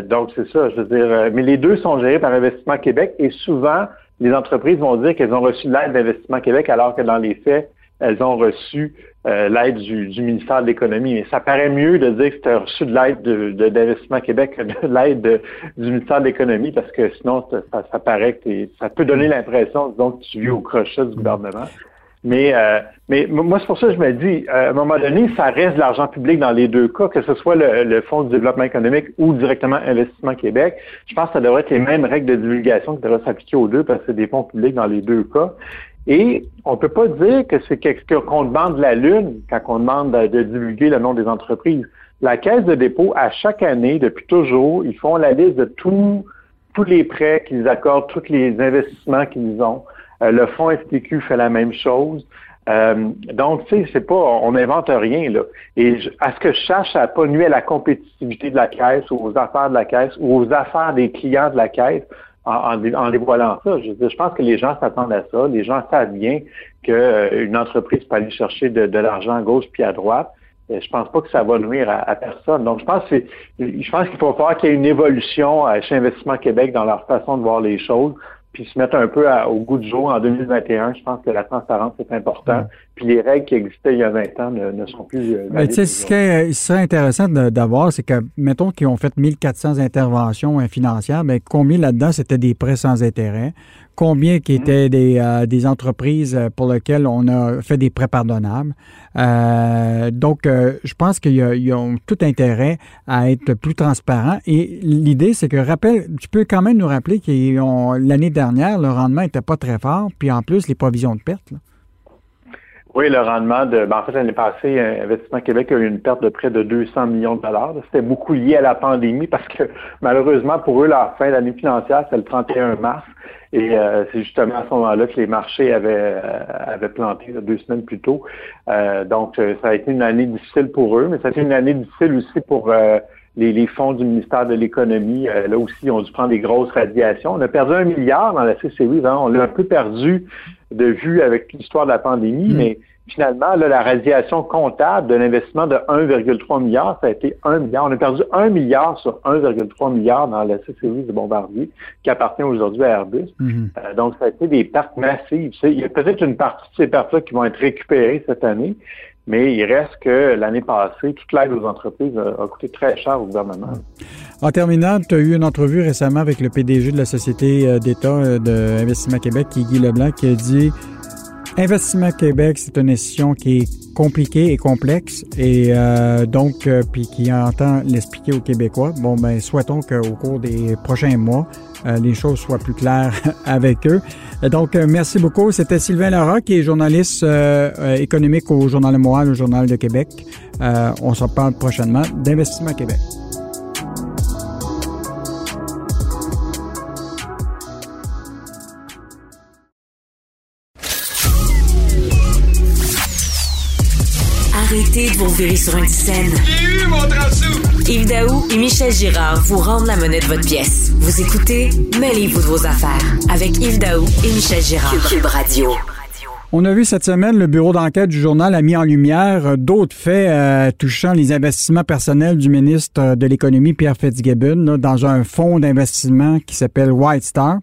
donc, c'est ça, je veux dire. Mais les deux sont gérés par Investissement Québec et souvent, les entreprises vont dire qu'elles ont reçu l'aide d'Investissement Québec alors que dans les faits, elles ont reçu euh, l'aide du, ministère de l'Économie. Mais ça paraît mieux de dire que tu as reçu de l'aide d'Investissement Québec que de l'aide du ministère de l'Économie parce que sinon, ça, paraît que ça peut donner l'impression, que tu vis au crochet du gouvernement. Mais, euh, mais moi, c'est pour ça que je me dis, à un moment donné, ça reste de l'argent public dans les deux cas, que ce soit le, Fonds de développement économique ou directement Investissement Québec. Je pense que ça devrait être les mêmes règles de divulgation qui devraient s'appliquer aux deux parce que c'est des fonds publics dans les deux cas. Et on ne peut pas dire que c'est qu'on demande la lune quand on demande de, divulguer le nom des entreprises. La Caisse de dépôt, à chaque année, depuis toujours, ils font la liste de tous tous les prêts qu'ils accordent, tous les investissements qu'ils ont. Euh, le fonds STQ fait la même chose. Euh, donc, tu sais, c'est pas, on n'invente rien, là. Et à ce que je cherche, à pas nuire à la compétitivité de la caisse ou aux affaires de la caisse ou aux affaires des clients de la caisse en, en, dévoilant ça. Je, je, pense que les gens s'attendent à ça. Les gens savent bien qu'une euh, entreprise peut aller chercher de, l'argent à gauche puis à droite. Et je pense pas que ça va nuire à, personne. Donc, je pense que je pense qu'il faut faire qu'il y ait une évolution chez Investissement Québec dans leur façon de voir les choses puis se mettre un peu au goût du jour en 2021. Je pense que la transparence est importante. Puis les règles qui existaient il y a 20 ans ne, sont plus. Euh, Mais tu sais, ce qui serait intéressant d'avoir, c'est que, mettons qu'ils ont fait 1400 interventions financières, mais combien là-dedans c'était des prêts sans intérêt? combien qui étaient des, euh, des, entreprises euh, pour lesquelles on a fait des prêts pardonnables? Euh, donc, je pense qu'ils ont tout intérêt à être plus transparents. Et l'idée, c'est que, rappelle, tu peux quand même nous rappeler que l'année dernière, le rendement n'était pas très fort, puis en plus, les provisions de perte. Oui, le rendement de. Ben, en fait, l'année passée, Investissement Québec a eu une perte de près de 200 millions de dollars. C'était beaucoup lié à la pandémie parce que malheureusement pour eux, la fin d'année financière, c'est le 31 mars. Et euh, c'est justement à ce moment-là que les marchés avaient, euh, avaient planté deux semaines plus tôt. Euh, donc, ça a été une année difficile pour eux, mais ça a été une année difficile aussi pour les, les, fonds du ministère de l'Économie. là aussi, ont dû prendre des grosses radiations. On a perdu un milliard dans la C-Series. Hein. On l'a un peu perdu de vue avec l'histoire de la pandémie, mm. mais finalement, la radiation comptable de l'investissement de 1,3 milliard, ça a été 1 milliard. On a perdu 1 milliard sur 1,3 milliard dans la série de Bombardier, qui appartient aujourd'hui à Airbus. Mhm. Euh, donc, ça a été des pertes massives. Il y a peut-être une partie de ces pertes-là qui vont être récupérées cette année, mais il reste que l'année passée, toute l'aide aux entreprises a, coûté très cher au gouvernement. En terminant, tu as eu une entrevue récemment avec le PDG de la Société euh, d'État euh, d'Investissement Québec, qui est Guy Leblanc, qui a dit Investissement Québec, c'est une décision qui est compliquée et complexe et euh, donc puis qui entend l'expliquer aux Québécois. Bon ben souhaitons qu'au cours des prochains mois, les choses soient plus claires avec eux. Donc merci beaucoup. C'était Sylvain Lara qui est journaliste économique au Journal de Montréal, au Journal de Québec. on s'en parle prochainement d'Investissement Québec. Virer sur une scène. Yves Daou et Michel Girard vous rendent la monnaie de votre pièce. Vous écoutez Mêlez-vous de vos affaires avec Yves Daou et Michel Girard. Cube Radio. On a vu cette semaine, le bureau d'enquête du journal a mis en lumière d'autres faits euh, touchant les investissements personnels du ministre de l'Économie, Pierre Fitzgibbon, dans un fonds d'investissement qui s'appelle White Star.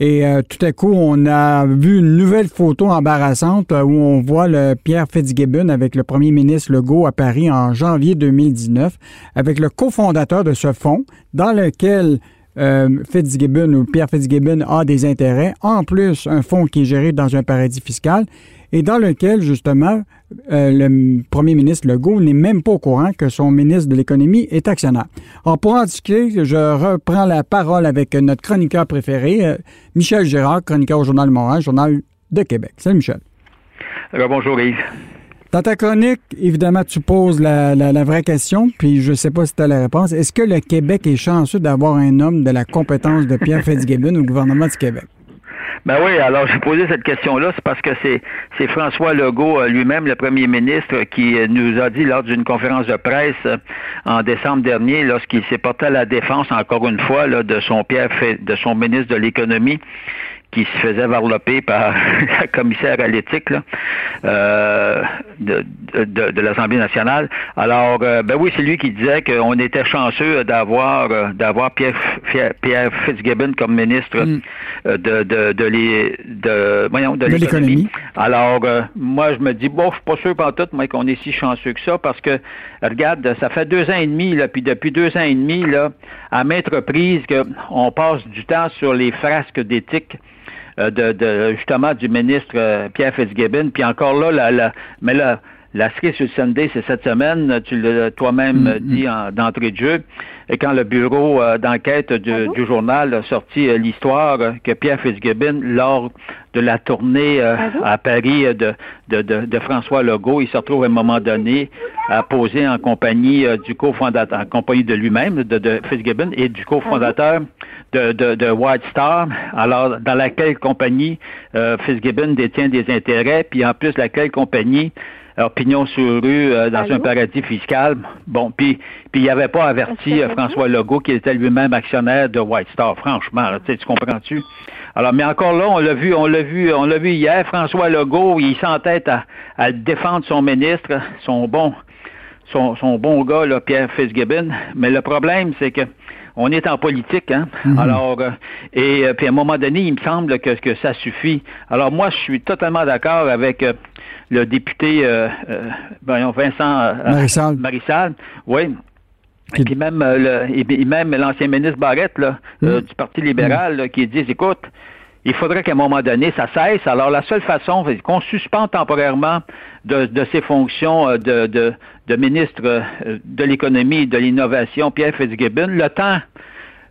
Et euh, tout à coup, on a vu une nouvelle photo embarrassante euh, où on voit le Pierre Fitzgibbon avec le premier ministre Legault à Paris en janvier 2019, avec le cofondateur de ce fonds, dans lequel euh, Fitzgibbon ou Pierre Fitzgibbon a des intérêts, en plus un fonds qui est géré dans un paradis fiscal et dans lequel, justement, euh, le premier ministre Legault n'est même pas au courant que son ministre de l'Économie est actionnaire. Alors, pour en discuter, je reprends la parole avec notre chroniqueur préféré, euh, Michel Gérard, chroniqueur au Journal de Montréal, Journal de Québec. Salut, Michel. Alors, bonjour, Yves. Dans ta chronique, évidemment, tu poses la, vraie question, puis je ne sais pas si tu as la réponse. Est-ce que le Québec est chanceux d'avoir un homme de la compétence de Pierre Fitzgibbon au gouvernement du Québec? Ben oui, alors j'ai posé cette question-là, c'est parce que c'est, François Legault euh, lui-même, le premier ministre, qui euh, nous a dit lors d'une conférence de presse euh, en décembre dernier, lorsqu'il s'est porté à la défense, encore une fois, là, de son Pierre, de son ministre de l'économie, qui se faisait varloper par la commissaire à l'éthique euh, de, de, de l'Assemblée nationale. Alors, euh, ben oui, c'est lui qui disait qu'on était chanceux d'avoir euh, d'avoir Pierre, Pierre Fitzgibbon comme ministre mm. de de de, les, de, voyons, de, l'économie. Alors, moi, je me dis, bon, je suis pas sûr pas tout, moi, qu'on est si chanceux que ça, parce que, regarde, ça fait deux ans et demi, là, puis depuis deux ans et demi, là, à maintes reprises, qu'on passe du temps sur les frasques d'éthique euh, de, de, justement du ministre euh, Pierre Fitzgibbon. Puis encore là, la, la, mais là, la cerise sur le Sunday, c'est cette semaine, tu l'as toi-même mm, mm. dit en, d'entrée de jeu, et quand le bureau euh, d'enquête du, journal a sorti l'histoire que Pierre Fitzgibbon, lors de la tournée à Paris de, de, de, François Legault, il se retrouve à un moment donné à poser en compagnie du cofondateur, en compagnie de lui-même, de, de Fitzgibbon, et du cofondateur de, de, White Star, alors dans laquelle compagnie euh, Fitzgibbon détient des intérêts, puis en plus laquelle compagnie opinion sur rue euh, dans un paradis fiscal. Bon, puis puis il avait pas averti euh, François Legault qui était lui-même actionnaire de White Star. Franchement, tu comprends-tu? Alors, mais encore là, on l'a vu, on l'a vu, on l'a vu hier. François Legault, il s'entête à, à défendre son ministre, son bon, son, son bon gars, là, Pierre Fitzgibbon. Mais le problème, c'est que on est en politique, hein. Mhm. Alors, euh, et euh, puis à un moment donné, il me semble que, que ça suffit. Alors moi, je suis totalement d'accord avec euh, le député Vincent Marissal. Marissal, oui. Et puis même le, et même l'ancien ministre Barrette là, mhm. du Parti libéral qui dit écoute, il faudrait qu'à un moment donné, ça cesse. Alors, la seule façon, c'est qu'on suspende temporairement de, de ses fonctions euh, de, de, de ministre euh, de l'économie et de l'innovation, Pierre Fitzgibbon, le temps,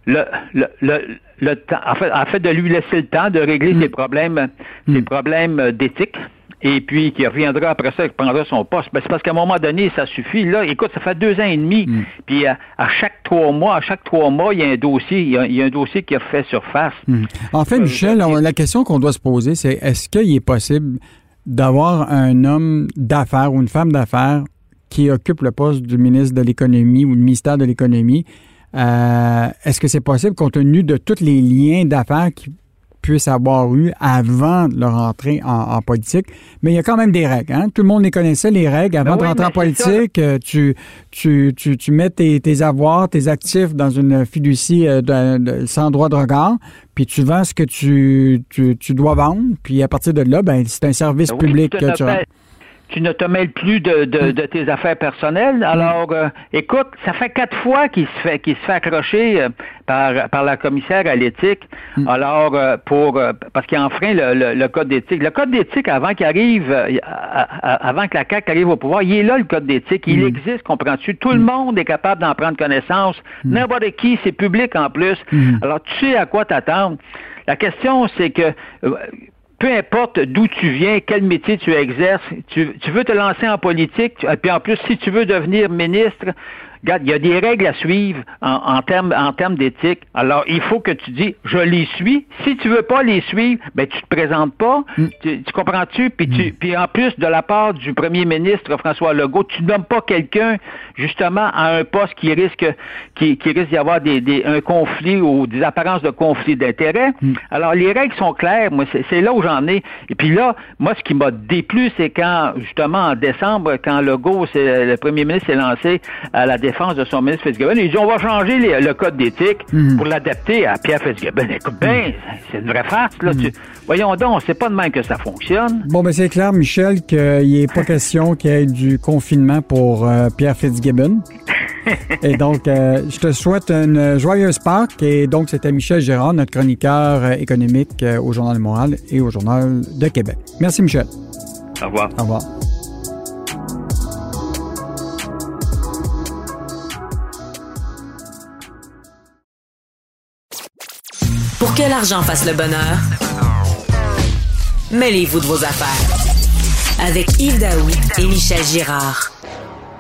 le, le, le, le temps, en fait, en fait, de lui laisser le temps de régler mm. ses problèmes, ses problèmes d'éthique et puis qui reviendra après ça, qui prendra son poste. Ben, c'est parce qu'à un moment donné, ça suffit. Là, écoute, ça fait deux ans et demi, mm. puis à, chaque trois mois, à chaque trois mois, il y a un dossier, il y a, un dossier qui refait surface. Mm. En fait, Michel, la question qu'on doit se poser, c'est est-ce qu'il est possible d'avoir un homme d'affaires ou une femme d'affaires qui occupe le poste du ministre de l'Économie ou du ministère de l'Économie, euh, est-ce que c'est possible compte tenu de tous les liens d'affaires qui puissent avoir eu avant leur entrée en, politique. Mais il y a quand même des règles. Hein? Tout le monde les connaissait, les règles. Avant ben de rentrer en politique, euh, tu, tu, tu, tu, mets tes, tes, avoirs, tes actifs dans une fiducie euh, de, sans droit de regard, puis tu vends ce que tu, tu, tu, dois vendre, puis à partir de là, ben, c'est un service ben public que tu as tu ne te mêles plus de, de, de tes affaires personnelles. Alors, euh, écoute, ça fait quatre fois qu'il se fait qu'il se fait accrocher euh, par, par la commissaire à l'éthique. Hmm. Alors, euh, pour parce qu'il enfreint le, le, code d'éthique. Le code d'éthique, avant qu'il arrive, avant que la CAC arrive au pouvoir, il est là le code d'éthique. Il existe, comprends-tu? Tout le monde est capable d'en prendre connaissance. N'importe qui, c'est public en plus. Alors, tu sais à quoi t'attendre. La question, c'est que peu importe d'où tu viens, quel métier tu exerces, tu, veux te lancer en politique, et puis en plus, si tu veux devenir ministre, Regarde, il y a des règles à suivre en, en termes en termes d'éthique. Alors, il faut que tu dis, je les suis. Si tu veux pas les suivre, ben tu te présentes pas. Mm. Tu, comprends-tu? Puis, tu, mm. puis en plus, de la part du premier ministre François Legault, tu nommes pas quelqu'un justement à un poste qui risque qui, qui risque d'y avoir des, des, un conflit ou des apparences de conflit d'intérêts. Mm. Alors, les règles sont claires. Moi, c'est là où j'en ai. Et puis là, moi, ce qui m'a déplu, c'est quand, justement, en décembre, quand Legault, le premier ministre s'est lancé à la défense de son ministre Fitzgibbon. Il dit on va changer le code d'éthique mhm. pour l'adapter à Pierre Fitzgibbon. Écoute bien, mhm. c'est une vraie farce. Là. Mhm. voyons donc, c'est pas de même que ça fonctionne. Bon, ben c'est clair, Michel, qu'il n'est pas question qu'il y ait du confinement pour euh, Pierre Fitzgibbon. et donc, euh, je te souhaite une joyeuse Pâques. Et donc, c'était Michel Gérard, notre chroniqueur euh, économique au Journal de Montréal et au Journal de Québec. Merci, Michel. Au revoir. Au revoir. Pour que l'argent fasse le bonheur, mêlez-vous de vos affaires. Avec Yves Daoui et Michel Girard.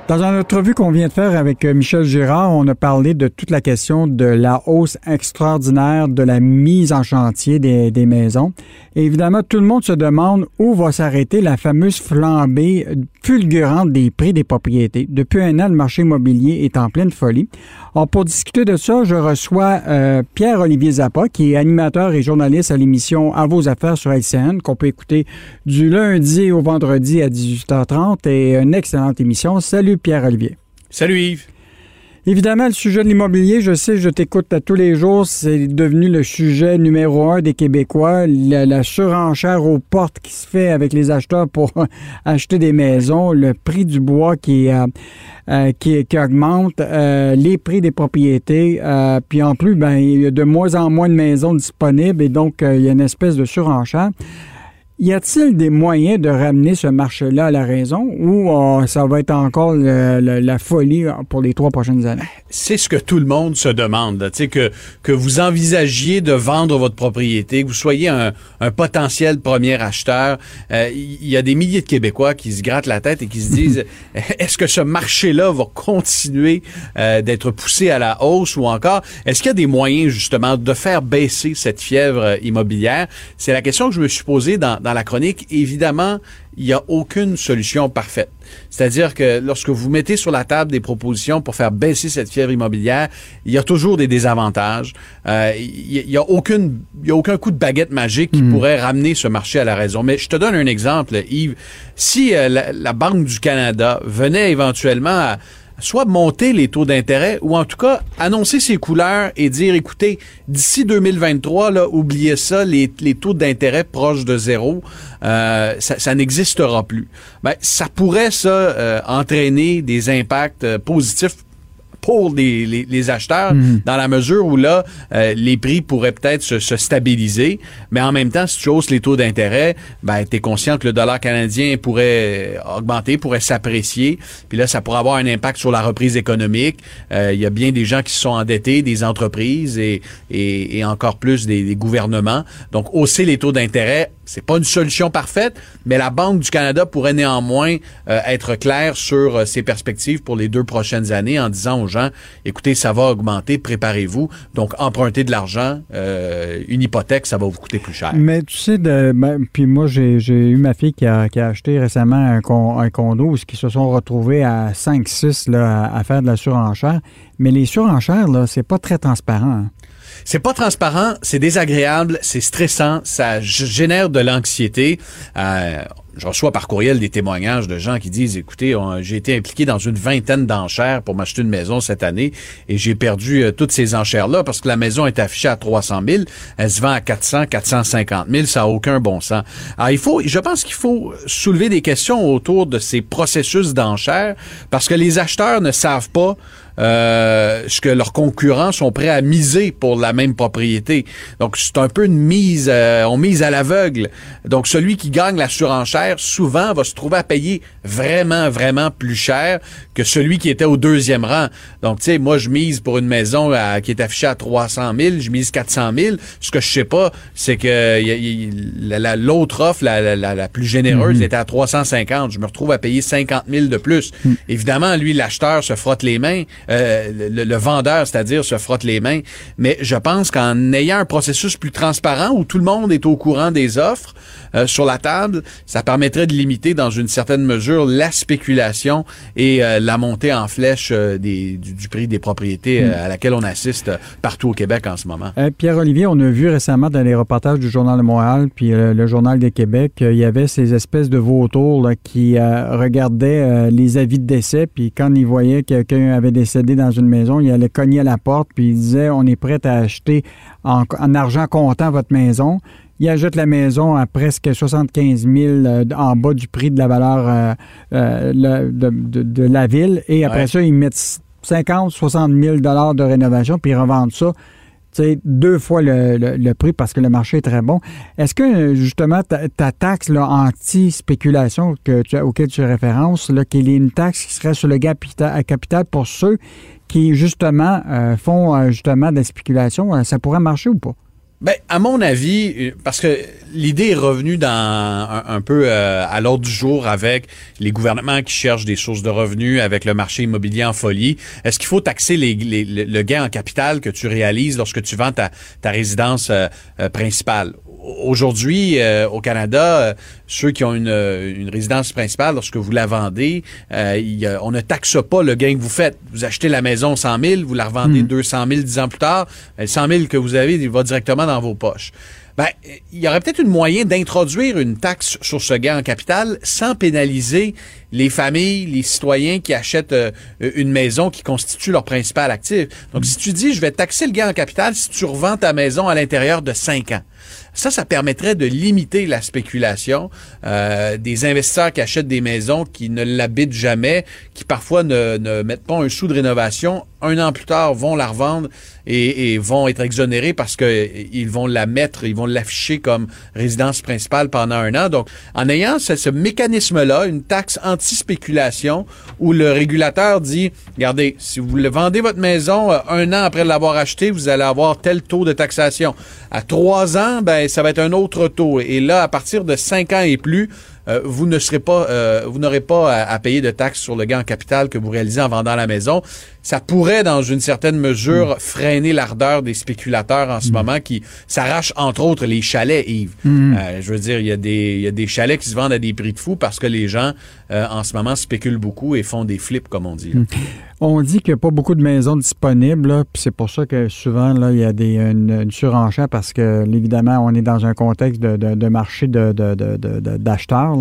Dans une entrevue qu'on vient de faire avec euh, Michel Girard, on a parlé de toute la question de la hausse extraordinaire de la mise en chantier des, maisons. Évidemment, tout le monde se demande où va s'arrêter la fameuse flambée fulgurante des prix des propriétés. Depuis un an, le marché immobilier est en pleine folie. Alors, pour discuter de ça, je reçois euh, Pierre-Olivier Zappa, qui est animateur et journaliste à l'émission À vos affaires sur LCN, qu'on peut écouter du lundi au vendredi à 18h30 et une excellente émission. Salut Pierre-Olivier. Salut Yves. Évidemment, le sujet de l'immobilier, je sais, je t'écoute tous les jours, c'est devenu le sujet numéro un des Québécois. La, surenchère aux portes qui se fait avec les acheteurs pour acheter des maisons, le prix du bois qui, euh, euh, qui, augmente, euh, les prix des propriétés, puis en plus, ben, il y a de moins en moins de maisons disponibles et donc il y a une espèce de surenchère. Y a-t-il des moyens de ramener ce marché-là à la raison ou euh, ça va être encore la folie pour les trois prochaines années? C'est ce que tout le monde se demande. Tu sais, que, que vous envisagiez de vendre votre propriété, que vous soyez un, potentiel premier acheteur. Il euh, y a des milliers de Québécois qui se grattent la tête et qui se disent est-ce que ce marché-là va continuer euh, d'être poussé à la hausse ou encore est-ce qu'il y a des moyens justement de faire baisser cette fièvre immobilière? C'est la question que je me suis posée dans dans la chronique, évidemment, il n'y a aucune solution parfaite. C'est-à-dire que lorsque vous mettez sur la table des propositions pour faire baisser cette fièvre immobilière, il y a toujours des désavantages. Euh, il n'y a, aucune, il y a aucun coup de baguette magique qui hmm. pourrait ramener ce marché à la raison. Mais je te donne un exemple, Yves. Si euh, la Banque du Canada venait éventuellement à soit monter les taux d'intérêt ou en tout cas annoncer ses couleurs et dire écoutez, d'ici 2023, là, oubliez ça, les, taux d'intérêt proches de zéro, euh, ça, n'existera plus. Ben, ça pourrait ça euh, entraîner des impacts euh, positifs pour les, les, acheteurs mhm. dans la mesure où là, euh, les prix pourraient peut-être se, se, stabiliser, mais en même temps, si tu hausses les taux d'intérêt, ben, tu es conscient que le dollar canadien pourrait augmenter, pourrait s'apprécier, puis là, ça pourrait avoir un impact sur la reprise économique. Euh, il y a bien des gens qui se sont endettés, des entreprises et, et, et encore plus des, des gouvernements. Donc, hausser les taux d'intérêt c'est pas une solution parfaite, mais la Banque du Canada pourrait néanmoins euh, être claire sur ses perspectives pour les deux prochaines années en disant aux gens, écoutez, ça va augmenter, préparez-vous. Donc, emprunter de l'argent, euh, une hypothèque, ça va vous coûter plus cher. Mais tu sais, de, ben, puis moi, j'ai eu ma fille qui a, qui a acheté récemment un, un condo où ils se sont retrouvés à 5-6 à, à, faire de la surenchère. Mais les surenchères, là, c'est pas très transparent. Hein. C'est pas transparent, c'est désagréable, c'est stressant, ça génère de l'anxiété. Euh, je reçois par courriel des témoignages de gens qui disent, écoutez, j'ai été impliqué dans une vingtaine d'enchères pour m'acheter une maison cette année et j'ai perdu euh, toutes ces enchères-là parce que la maison est affichée à 300 000, elle se vend à 400, 450 000, ça n'a aucun bon sens. Alors, il faut, je pense qu'il faut soulever des questions autour de ces processus d'enchères parce que les acheteurs ne savent pas euh, ce que leurs concurrents sont prêts à miser pour la même propriété. Donc, c'est un peu une mise, euh, on mise à l'aveugle. Donc, celui qui gagne la surenchère, souvent, va se trouver à payer vraiment, vraiment plus cher que celui qui était au deuxième rang. Donc, tu sais, moi, je mise pour une maison qui est affichée à 300 000, je mise 400 000. Ce que je sais pas, c'est que l'autre offre, la, la, la, plus généreuse, mm-hmm. était à 350. Je me retrouve à payer 50 000 de plus. Mm. Évidemment, lui, l'acheteur se frotte les mains. Euh, le, vendeur, c'est-à-dire, se frotte les mains. Mais je pense qu'en ayant un processus plus transparent où tout le monde est au courant des offres euh, sur la table, ça permettrait de limiter dans une certaine mesure la spéculation et euh, la montée en flèche des, du, prix des propriétés hmm. à laquelle on assiste partout au Québec en ce moment. Pierre-Olivier, on a vu récemment dans les reportages du Journal de Montréal puis le Journal de Québec, il y avait ces espèces de vautours là, qui regardaient les avis de décès, puis quand ils voyaient que quelqu'un avait décédé dans une maison, il allait cogner à la porte, puis il disait On est prêt à acheter en, argent comptant votre maison. Il ajoute la maison à presque 75 000 euh, en bas du prix de la valeur euh, euh, de, la ville. Et après ça, ils mettent 50, 60 000 de rénovation, puis ils revendent ça deux fois le, prix parce que le marché est très bon. Est-ce que justement ta, taxe anti-spéculation que tu, auquel tu références, qu'il y ait une taxe qui serait sur le capital, capital pour ceux qui justement euh, font euh, justement de la euh, ça pourrait marcher ou pas? Ben, à mon avis, euh, parce que l'idée est revenue dans un, peu euh, à l'ordre du jour avec les gouvernements qui cherchent des sources de revenus, avec le marché immobilier en folie. Est-ce qu'il faut taxer le gain en capital que tu réalises lorsque tu vends ta, ta résidence euh, principale? Aujourd'hui, au Canada, ceux qui ont une, une, résidence principale, lorsque vous la vendez, on ne taxe pas le gain que vous faites. Vous achetez la maison 100 000, vous la revendez 200 hmm. 000 dix ans plus tard, le 100 000 que vous avez, il va directement dans dans vos poches. Ben, il y aurait peut-être une moyen d'introduire une taxe sur ce gain en capital sans pénaliser les familles, les citoyens qui achètent euh, une maison qui constitue leur principal actif. Donc, si tu dis, je vais taxer le gain en capital si tu revends ta maison à l'intérieur de cinq ans. Ça, ça permettrait de limiter la spéculation euh, des investisseurs qui achètent des maisons qui ne l'habitent jamais, qui parfois ne, ne mettent pas un sou de rénovation, un an plus tard vont la revendre et, et vont être exonérés parce que ils vont la mettre, ils vont l'afficher comme résidence principale pendant un an. Donc, en ayant ce, ce mécanisme-là, une taxe anti-spéculation, où le régulateur dit, regardez, si vous vendez votre maison euh, un an après l'avoir acheté, vous allez avoir tel taux de taxation. À trois ans, ben ça va être un autre taux. Et là, à partir de cinq ans et plus, euh, vous ne serez pas, euh, vous n'aurez pas à, payer de taxes sur le gain en capital que vous réalisez en vendant la maison. Ça pourrait, dans une certaine mesure, mm. freiner l'ardeur des spéculateurs en ce mm. moment qui s'arrachent, entre autres, les chalets, Yves. Mm. Euh, je veux dire, il y, a des, y a des chalets qui se vendent à des prix de fou parce que les gens, en ce moment, spéculent beaucoup et font des flips, comme on dit. On dit qu'il n'y a pas beaucoup de maisons disponibles, puis c'est pour ça que souvent, là, il y a des, une, surenchère parce que, évidemment, on est dans un contexte de, de, marché d'acheteurs.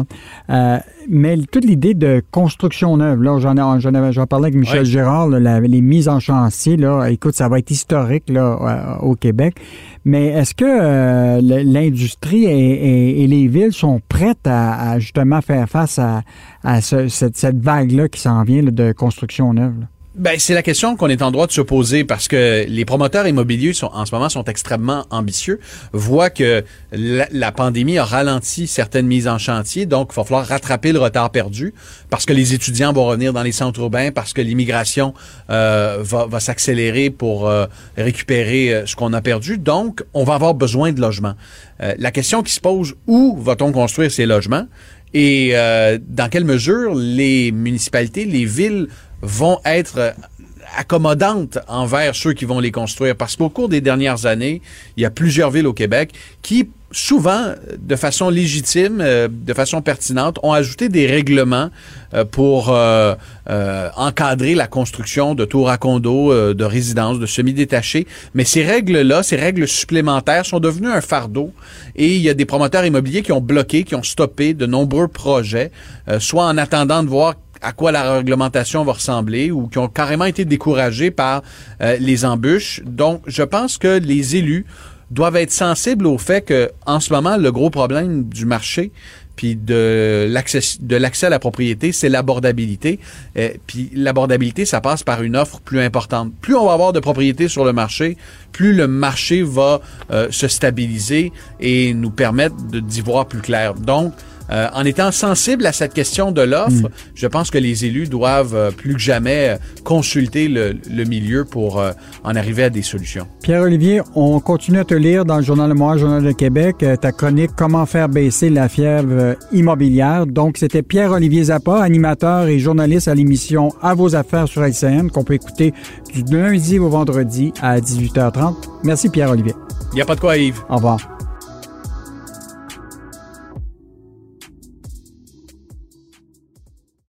Euh, mais toute l'idée de construction neuve, là, j'en, j'en, j'en parlais avec Michel Gérard, les mises en chantier, là, écoute, ça va être historique là, au Québec. Mais est-ce que euh, l'industrie et, les villes sont prêtes à, justement faire face à, cette, vague-là qui s'en vient de construction neuve? Ben, c'est la question qu'on est en droit de se poser parce que les promoteurs immobiliers sont, en ce moment sont extrêmement ambitieux, voient que la, pandémie a ralenti certaines mises en chantier, donc il va falloir rattraper le retard perdu parce que les étudiants vont revenir dans les centres urbains, parce que l'immigration euh, va, va s'accélérer pour euh, récupérer euh, ce qu'on a perdu. Donc, on va avoir besoin de logements. la question qui se pose, où va-t-on construire ces logements? Et dans quelle mesure les municipalités, les villes vont être accommodante envers ceux qui vont les construire. Parce qu'au cours des dernières années, il y a plusieurs villes au Québec qui souvent, de façon légitime, euh, de façon pertinente, ont ajouté des règlements euh, pour euh, encadrer la construction de tours à condos, de résidences, de semi-détachés. Mais ces règles-là, ces règles supplémentaires sont devenues un fardeau et il y a des promoteurs immobiliers qui ont bloqué, qui ont stoppé de nombreux projets, soit en attendant de voir à quoi la réglementation va ressembler ou qui ont carrément été découragés par les embûches. Donc, je pense que les élus doivent être sensibles au fait que en ce moment le gros problème du marché puis de l'accès de l'accès à la propriété, c'est l'abordabilité. Euh, puis l'abordabilité, ça passe par une offre plus importante. Plus on va avoir de propriétés sur le marché, plus le marché va euh, se stabiliser et nous permettre d'y voir plus clair. Donc, euh, en étant sensible à cette question de l'offre, mm. je pense que les élus doivent euh, plus que jamais euh, consulter le, milieu pour en arriver à des solutions. Pierre-Olivier, on continue à te lire dans le Journal de Montréal, Journal de Québec, ta chronique Comment faire baisser la fièvre immobilière. Donc, c'était Pierre-Olivier Zappa, animateur et journaliste à l'émission À vos affaires sur LCN, qu'on peut écouter du lundi au vendredi à 18h30. Merci Pierre-Olivier. Il n'y a pas de quoi, Yves. Au revoir.